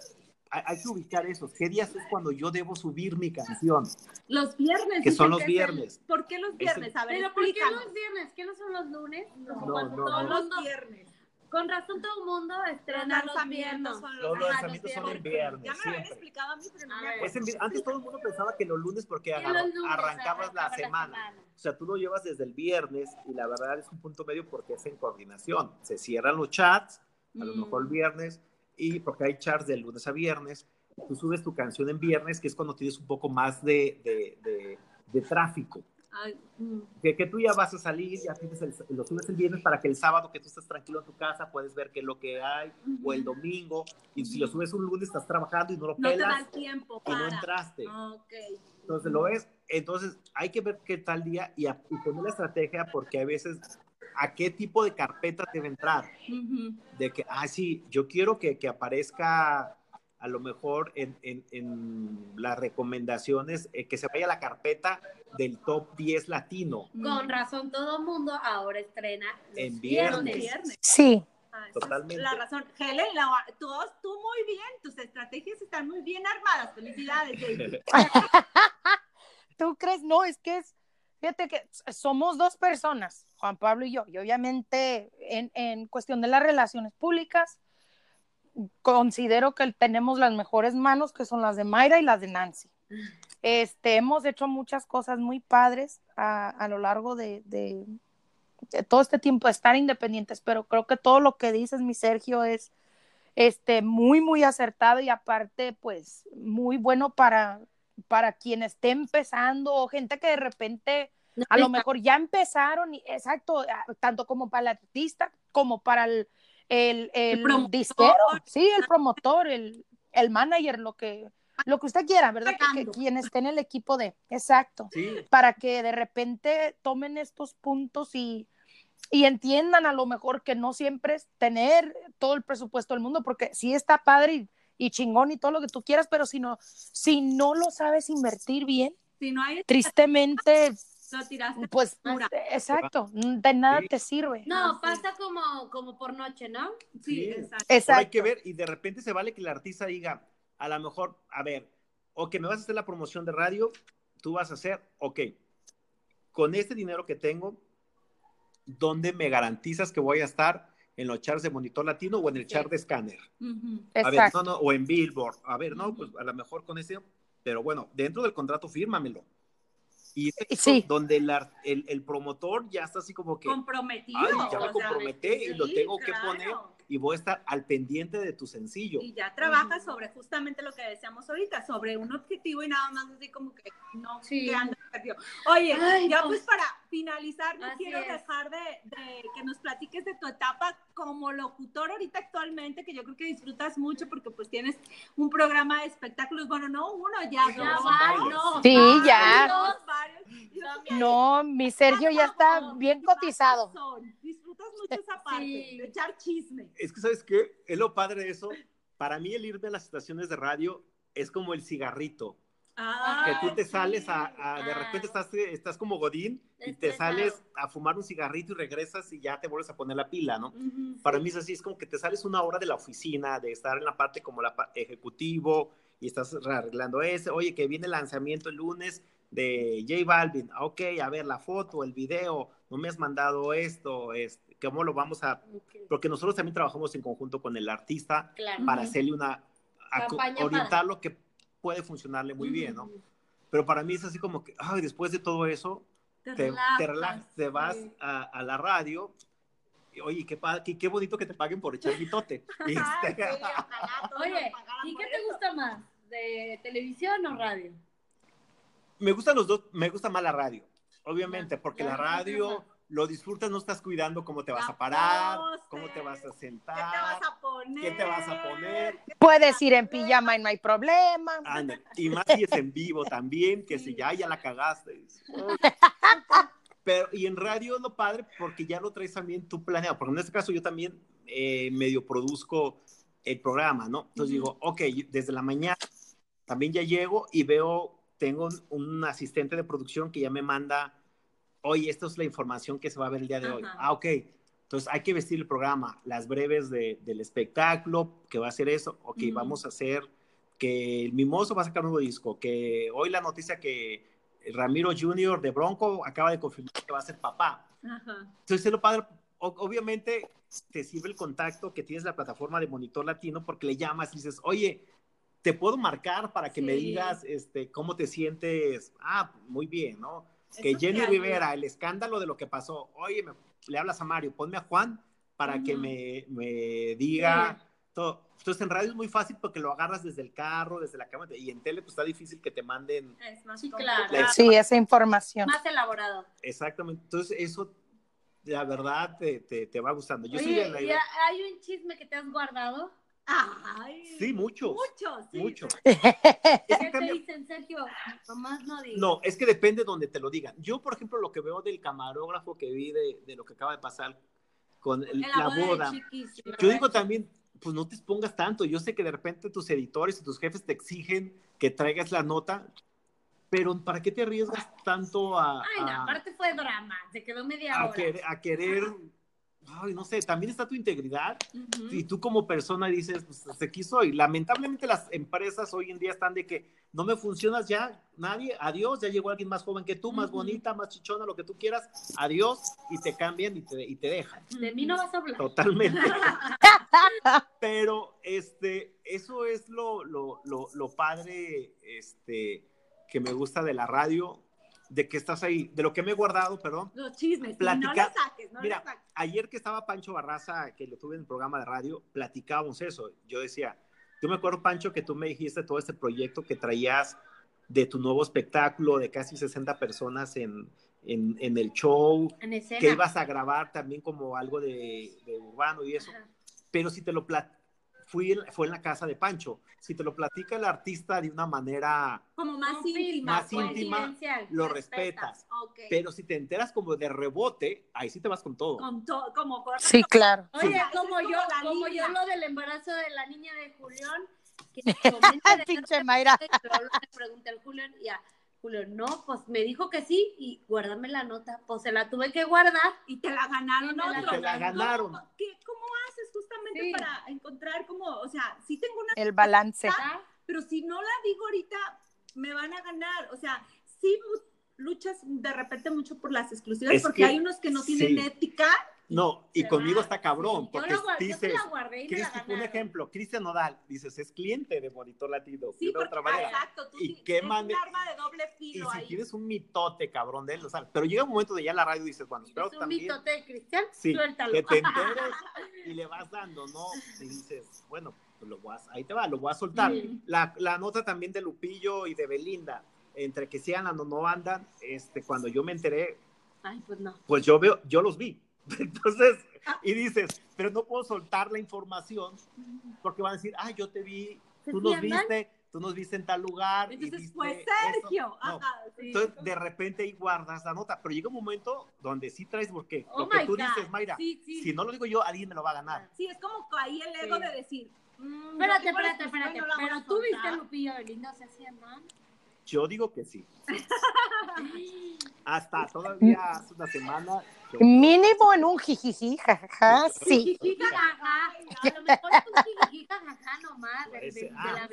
Hay, hay que ubicar eso. ¿Qué días es cuando yo debo subir mi canción? Los viernes. Que son los el- viernes. ¿Por qué los viernes? A ver, Pero ¿por qué explícanos. los viernes? ¿Qué no son los lunes? No, no, no. el mundo- los viernes. Con razón todo el mundo estrena los lanzamientos viernes. son Los los lanzamientos son en viernes, Ya me lo habían explicado a mí, pero no A me ver. en antes todo el mundo pensaba que los lunes porque Que agarra- los lunes arrancabas la arrancaba semana. O sea, tú lo llevas desde el viernes y la verdad es un punto medio porque es en coordinación. Se cierran los chats, a lo Mm. mejor el viernes, y porque hay chats de lunes a viernes. Tú subes tu canción en viernes, que es cuando tienes un poco más de, de, de- de tráfico. Ay, mm. Que, que tú ya vas a salir, ya tienes el, lo subes el viernes para que el sábado que tú estás tranquilo en tu casa puedes ver qué es lo que hay, o el domingo. Y si lo subes un lunes, estás trabajando y no lo No te da pelas el tiempo y no para. entraste. Ok. Entonces lo ves, entonces hay que ver qué tal día y, y poner la estrategia porque a veces a qué tipo de carpeta debe entrar. Ujú. De que, ah, sí, yo quiero que, que aparezca a lo mejor en, en- en las recomendaciones, eh, que se vaya a la carpeta del top 10 latino. Con razón todo el mundo ahora estrena los En viernes. viernes. Sí, Ah, es Totalmente. La razón. Helen, la- tú, tú muy bien, tus estrategias están muy bien armadas. Felicidades, David. ¿tú crees? No, es que es, Fíjate que somos dos personas, Juan Pablo y yo, y obviamente en, en cuestión de las relaciones públicas, considero que tenemos las mejores manos, que son las de Mayra y las de Nancy. Este, hemos hecho muchas cosas muy padres a, a lo largo de, de, todo este tiempo de estar independientes, pero creo que todo lo que dices, mi Sergio, es este, muy, muy acertado y aparte, pues, muy bueno para, para quien esté empezando o gente que de repente a lo mejor ya empezaron, y, exacto, tanto como para el artista como para el, el, el, el disquero, sí, el promotor, el, el manager, lo que, lo que usted quiera, ¿verdad? Que, que, quien esté en el equipo de, exacto, Sí. para que de repente tomen estos puntos y, y entiendan a lo mejor que no siempre es tener todo el presupuesto del mundo, porque sí está padre y, y chingón y todo lo que tú quieras, pero si no, si no lo sabes invertir bien, Si no hay, tristemente, lo tiraste. pues, Pura. exacto, de nada Sí. te sirve. No, pasa como, como por noche, ¿no? Sí, Sí. exacto. Exacto. hay que ver, y de repente se vale que el artista diga, a lo mejor, a ver, o que me vas a hacer la promoción de radio, tú vas a hacer, ok, con este dinero que tengo, ¿dónde me garantizas que voy a estar en los charts de Monitor Latino o en el Sí. chart de Scanner? Ujú. A ver, no, no, o en Billboard. A ver, no, pues a lo mejor con ese, pero bueno, dentro del contrato fírmamelo. Y es sí. donde el, ar- el, el promotor ya está así como que, Comprometido. Ay, ya me sea, comprometí y lo sí, tengo que claro. poner y voy a estar al pendiente de tu sencillo. Y ya trabajas sobre justamente lo que decíamos ahorita, sobre un objetivo y nada más así como que no Sí. que anda perdido. Oye, Ay, ya no. pues para finalizar, no Así quiero es. dejar de, de que nos platiques de tu etapa como locutor ahorita actualmente, que yo creo que disfrutas mucho porque pues tienes un programa de espectáculos, bueno, no uno, ya, Ya dos, varios. Sí, varios, ya. varios. No, mi Sergio ya está bien cotizado. Disfrutas mucho esa parte, Sí. de echar chisme. Es que, ¿sabes qué? Es lo padre de eso. Para mí, el irme a las estaciones de radio es como el cigarrito. Ah, que tú te sí. sales a, a- de Ah. repente estás, estás como Godín y te sales a fumar un cigarrito y regresas y ya te vuelves a poner la pila, ¿no? Ujú, Para mí es así, es como que te sales una hora de la oficina, de estar en la parte como la ejecutivo y estás arreglando ese, oye, que viene el lanzamiento el lunes de J Balvin, Ah, ok, a ver la foto, el video, no me has mandado esto, este, ¿cómo lo vamos a...? Ok, Porque nosotros también trabajamos en conjunto con el artista Claro. para hacerle una... a orientar lo que puede funcionarle muy bien, ¿no? Pero para mí es así como que, ay, después de todo eso, Te, te, relajas, te relajas, te vas sí. a, a la radio. y, Oye, qué, qué, qué bonito que te paguen por echar mitote. Este, sí, ojalá todos Oye, ¿y qué te eso. gusta más? ¿De televisión o radio? me gustan los dos, me gusta más la radio, obviamente, Ya, porque ya la lo radio disfrutas lo disfrutas, no estás cuidando cómo te vas La a parar, pose, cómo te vas a ¿Qué te vas sentar, a poner? qué te vas a poner. Puedes ir en pijama y no hay problema. Y más si es en vivo también, que Sí. si ya, ya la cagaste. Pero, y en radio es lo padre porque ya lo traes también tú planeado. Porque en este caso yo también eh, medio produzco el programa, ¿no? Entonces digo, ok, desde la mañana también ya llego y veo, tengo un, un asistente de producción que ya me manda, oye, esto es la información que se va a ver el día de hoy. Ajá. Ah, ok. Entonces hay que vestir el programa, las breves de- del espectáculo, que va a ser eso, ok, Ujú. vamos a hacer que el Mimoso va a sacar un nuevo disco, que hoy la noticia que Ramiro Jr. de Bronco acaba de confirmar que va a ser papá. Ajá. Entonces es lo padre, obviamente te sirve el contacto que tienes la plataforma de Monitor Latino porque le llamas y dices, oye, te puedo marcar para que me Sí. digas este, cómo te sientes. Ah, muy bien, ¿no? Que Jenny. Rivera, el escándalo de lo que pasó, oye, me- le hablas a Mario, ponme a Juan para que me, me diga todo. Entonces en radio es muy fácil porque lo agarras desde el carro, desde la cama, y en tele pues está difícil que te manden Es más Sí, claro. Sí, esa información. Más elaborado. exactamente. Entonces eso, la verdad, te, te, te va gustando. Yo soy Oye, de la ¿y idea- hay un chisme que te has guardado? Ay, Sí, muchos. Muchos, sí. Mucho. ¿Qué te dicen, Sergio? Nomás no digas. No, es que depende donde te lo digan. Yo, por ejemplo, lo que veo del camarógrafo que vi de, de lo que acaba de pasar con el- En la boda, Chiquis, yo digo también, pues no te expongas tanto. Yo sé que de repente tus editores y tus jefes te exigen que traigas la nota, pero ¿para qué te arriesgas tanto a, Ay, no, a- aparte fue drama. Se quedó media a hora. querer, a querer ay, no sé, también está tu integridad. Y tú como persona dices, pues aquí soy. Lamentablemente las empresas hoy en día están de que no me funcionas ya, nadie, adiós, ya llegó alguien más joven que tú, más bonita, más chichona, lo que tú quieras, adiós, y te cambian y te, y te dejan. De mí no vas a hablar. Totalmente. Pero este, eso es lo, lo, lo, lo padre este, que me gusta de la radio, de que estás ahí, de lo que me he guardado, perdón. Los chismes, sí, Platica- no le saques, no Mira, saques. Ayer que estaba Pancho Barraza, que lo tuve en el programa de radio, platicábamos eso. Yo decía, yo me acuerdo, Pancho, que tú me dijiste todo este proyecto que traías de tu nuevo espectáculo de casi 60 personas en, en, en el show, En que ibas a grabar también como algo de, de urbano y eso. Ajá. Pero si te lo fui en- fue en la casa de Pancho, si te lo platica el artista de una manera Como más íntima. Más pues. íntima, lo respetas. Ok. Pero si te enteras como de rebote, ahí sí te vas con todo. Con todo, como con- Sí, claro. Oye, Sí. como yo, como la como yo lo del embarazo de la niña de Julián, que comenta de Pinche Mayra. pero le pregunté al Julián y a Julián, no, pues me dijo que sí y guárdame la nota, pues se la tuve que guardar. y te la ganaron Y te la ganaron. ¿Cómo, qué- cómo haces Sí. para encontrar como, o sea, sí tengo una, El balance. pero si no la digo ahorita, me van a ganar. O sea, sí luchas de repente mucho por las exclusivas Es porque que- hay unos que no tienen sí. ética. No, y conmigo va. está cabrón, Yo porque la guardé, yo dices, se la guardé y me la Cristi, un ejemplo, Cristian Nodal, dices, es cliente de Monitor Latino, Sí, de porque, otra manera. exacto, tú ¿Y qué es mane- un arma de doble Y si ahí. tienes un mitote, cabrón, de él, lo sabes. Pero llega un momento de ya la radio dices, bueno, espero Es un también mitote de Cristian, sí, suéltalo. que te enteres y le vas dando, ¿no? Y dices, bueno, pues lo voy a- ahí te va, lo voy a soltar. La, la nota también de Lupillo y de Belinda, entre que sí andan o no andan, este, cuando yo me enteré, Ay, pues no. pues yo veo, yo los vi. Entonces, y dices, pero no puedo soltar la información porque van a decir, ah, yo te vi, tú nos viste, tú nos viste en tal lugar. Entonces fue esto". Sergio. No. Ajá, sí. Entonces, de repente ahí guardas la nota, pero llega un momento donde sí traes, porque Oh lo que tú God. dices, Mayra, Sí, sí. si no lo digo yo, alguien me lo va a ganar. Sí, es como ahí el ego Sí. de decir. mm, Espérate, espérate, espérate. no Pero tú viste a. Lupillo Belinda, ¿se hacían mal? Yo digo que sí. Hasta todavía hace una semana. Mínimo en un jijiji, jajaja, sí. Jijijaja. A lo mejor es un jijijaja nomás de, Puede de- ser. de Ah,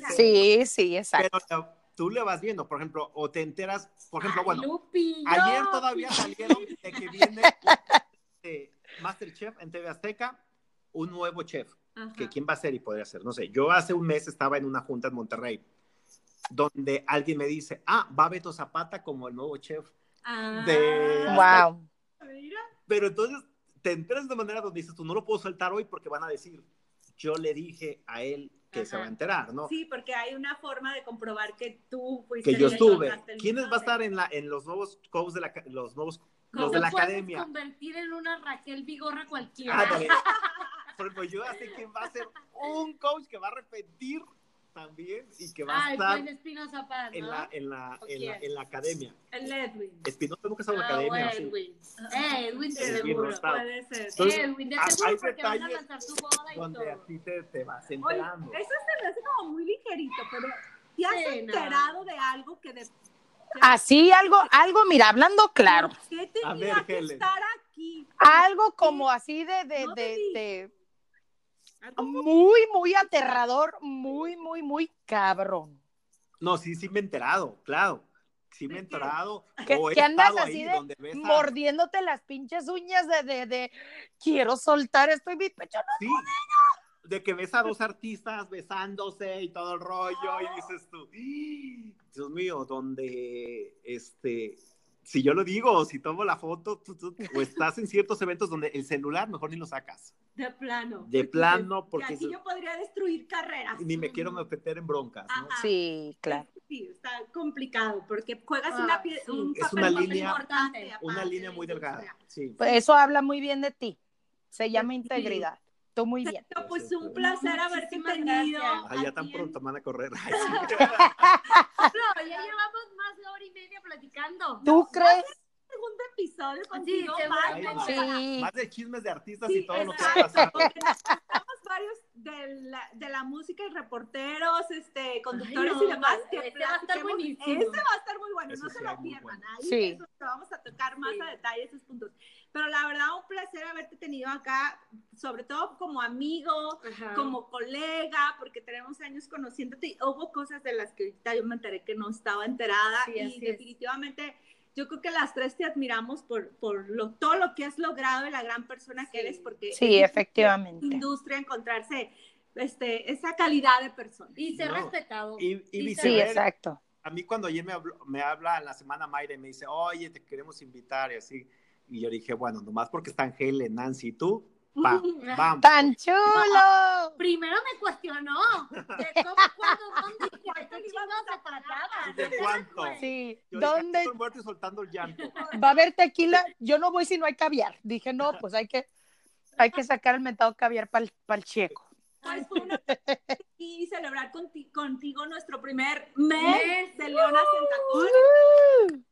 la sí. Sí, sí, exacto. Pero tú le vas viendo, por ejemplo, o te enteras, por ejemplo, Ay, bueno, Lupillo. Ayer todavía salieron de que viene de Masterchef en TV Azteca, un nuevo chef. Ajá. Que quién va a ser y podría ser. No sé. Yo hace un mes estaba en una junta en Monterrey donde alguien me dice, ah, va Beto Zapata como el nuevo chef. Ah, de- Wow. Pero entonces te enteras de manera donde dices, tú no lo puedo soltar hoy porque van a decir, yo le dije a él que se va a enterar, ¿no? Sí, porque hay una forma de comprobar que tú fuiste que yo estuve. ¿Quiénes va a estar en, la, en los nuevos coaches de la, los nuevos, ¿Cómo los de la academia? convertir en una Raquel Vigorra cualquiera. Ándale. Por ejemplo, yo ya sé quién va a ser un coach que va a repetir también y que va a Ay, estar Paz, ¿no? en la, en la, ¿O en la, en la academia. El Edwin. Espinosa nunca estaba en la Ah, academia, ¿sí? Edwin. Eh, Edwin de Edwin no seguro. está. Puede ser. Entonces, Edwin de seguro hay porque van a lanzar su boda y Donde a todo. ti te, te vas Oye, enterando. eso se me hace como muy ligerito, pero ¿te has Sí, no. enterado de algo que de Así algo, algo, mira, hablando claro, ¿Por ¿Qué A tenía ver, que Helen. estar aquí? algo como así de, de, No de, te vi. de Algo muy, muy aterrador, muy, muy, muy cabrón. No, sí, sí me he enterado, claro. Sí me he ¿De qué? enterado. Que, o he que andas así de donde ves a- mordiéndote las pinches uñas de, de, de quiero soltar esto en mi pecho. no. Sí, de que ves a dos artistas besándose y todo el rollo y dices tú, "Ah, Dios mío, donde este, si yo lo digo o si tomo la foto, tú- tú- o estás en ciertos eventos donde el celular mejor ni lo sacas, De plano. de plano, porque Aquí yo podría destruir carreras. ni me quiero meter en broncas. Sí, claro. Sí, está complicado porque juegas Ah, una pie- sí. un Es papel una muy línea- importante. Una aparte línea muy delgada, sí. Pues eso habla muy bien de ti. Se llama Sí. integridad. Tú muy bien. Pues un placer haberte tenido. Ah, ya tan pronto van a correr. Ay, No, ya llevamos más de hora y media platicando. ¿Tú crees? segundo episodio contigo, no. para- Sí. Más de chismes de artistas Sí, y todo lo que ha exacto, pasado. varios de la, de la música y reporteros, este, conductores Ay, no, y demás. que ese va a estar buenísimo. Ese va a estar muy bueno, Ese no se lo pierdan. bueno. Ahí Sí. eso te vamos a tocar más Sí. a detalle esos puntos. pero la verdad un placer haberte tenido acá, sobre todo como amigo, Ajá. como colega, porque tenemos años conociéndote y hubo cosas de las que ahorita yo me enteré que no estaba enterada Sí, y así es. Yo creo que las tres te admiramos por, por lo, todo lo que has logrado y la gran persona que Sí. eres, porque Sí, es efectivamente. industria encontrarse este, esa calidad de persona. Y ser No. respetado. Y, y Y Sí, viceversa. exacto. a mí cuando ayer me, habló- me habla en la semana Mayra y me dice, oye, te queremos invitar y así. Y yo dije, bueno, nomás porque están Helen, Nancy y tú, pam, vamos. ¡Tan chulo! Primero me cuestionó de cómo, cuándo, dónde y chingados se trataba. ¿De cuánto? Sí, Yo dije, ¿dónde "Aquí estoy muerto y soltando el llanto. va a haber tequila? Yo no voy si no hay caviar. Dije, no, pues hay que, hay que sacar el mentado caviar para el checo. Pues fue una y celebrar conti- contigo nuestro primer mes Mes. de Leonas en Tacones. Uh,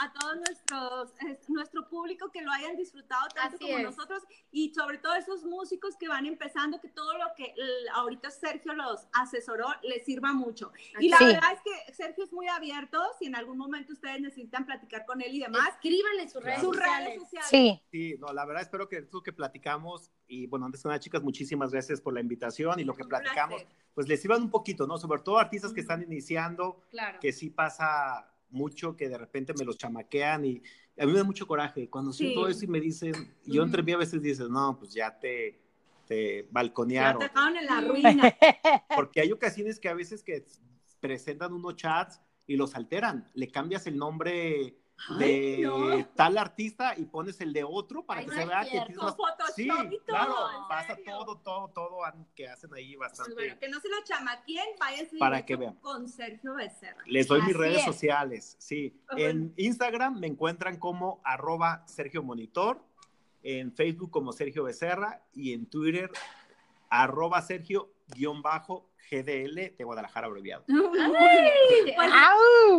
a todos nuestros, es- nuestro público que lo hayan disfrutado tanto Así como es. nosotros y sobre todo esos músicos que van empezando, que todo lo que ahorita Sergio los asesoró les sirva mucho. Y la Sí. verdad es que Sergio es muy abierto, si en algún momento ustedes necesitan platicar con él y demás, Escríbanle sus redes sus sociales. redes sociales. Sí, Sí, no, la verdad espero que esto que platicamos, y bueno, antes que nada, chicas, muchísimas gracias por la invitación y lo que platicamos, pues les sirvan un poquito, ¿no? Sobre todo artistas que están iniciando, Claro. que sí pasa mucho que de repente me los chamaquean y a mí me da mucho coraje cuando Sí. siento eso y me dicen, yo entre mí a veces dices, no, pues ya te, te Ya balconearon. te dejaron en la ruina. Porque hay ocasiones que a veces que presentan unos chats y los alteran. Le cambias el nombre de Ay, no. tal artista y pones el de otro para Ay, que no se vea que tienes más- Photoshop Sí, y todo, claro, ¿en pasa serio? todo, todo, todo que hacen ahí Pues bastante. bueno, que no se lo chamaquien, váyanse Para que vean. con Sergio Becerra. Les doy mis redes es. sociales, sí. En Instagram me encuentran como arroba Sergio Monitor, en Facebook como Sergio Becerra y en Twitter arroba Sergio guion bajo GDL de Guadalajara abreviado. Pues ¡Au!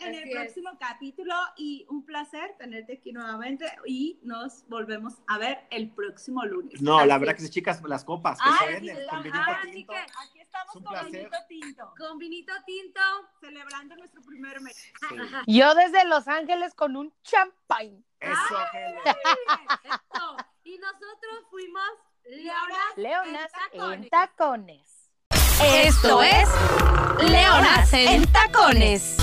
En Así el es. próximo capítulo y un placer tenerte aquí nuevamente y nos volvemos a ver el próximo lunes. No, la verdad es. que sí, chicas, las copas que Ay, suenen sí, con vinito así tinto. que aquí estamos Es con placer. vinito tinto, Con vinito tinto. celebrando nuestro primer mes. Sí. Yo desde Los Ángeles con un champagne. Eso, Helen. Eso. Y nosotros fuimos Leonas, Leonas en tacones. en tacones. Esto es Leonas en Tacones.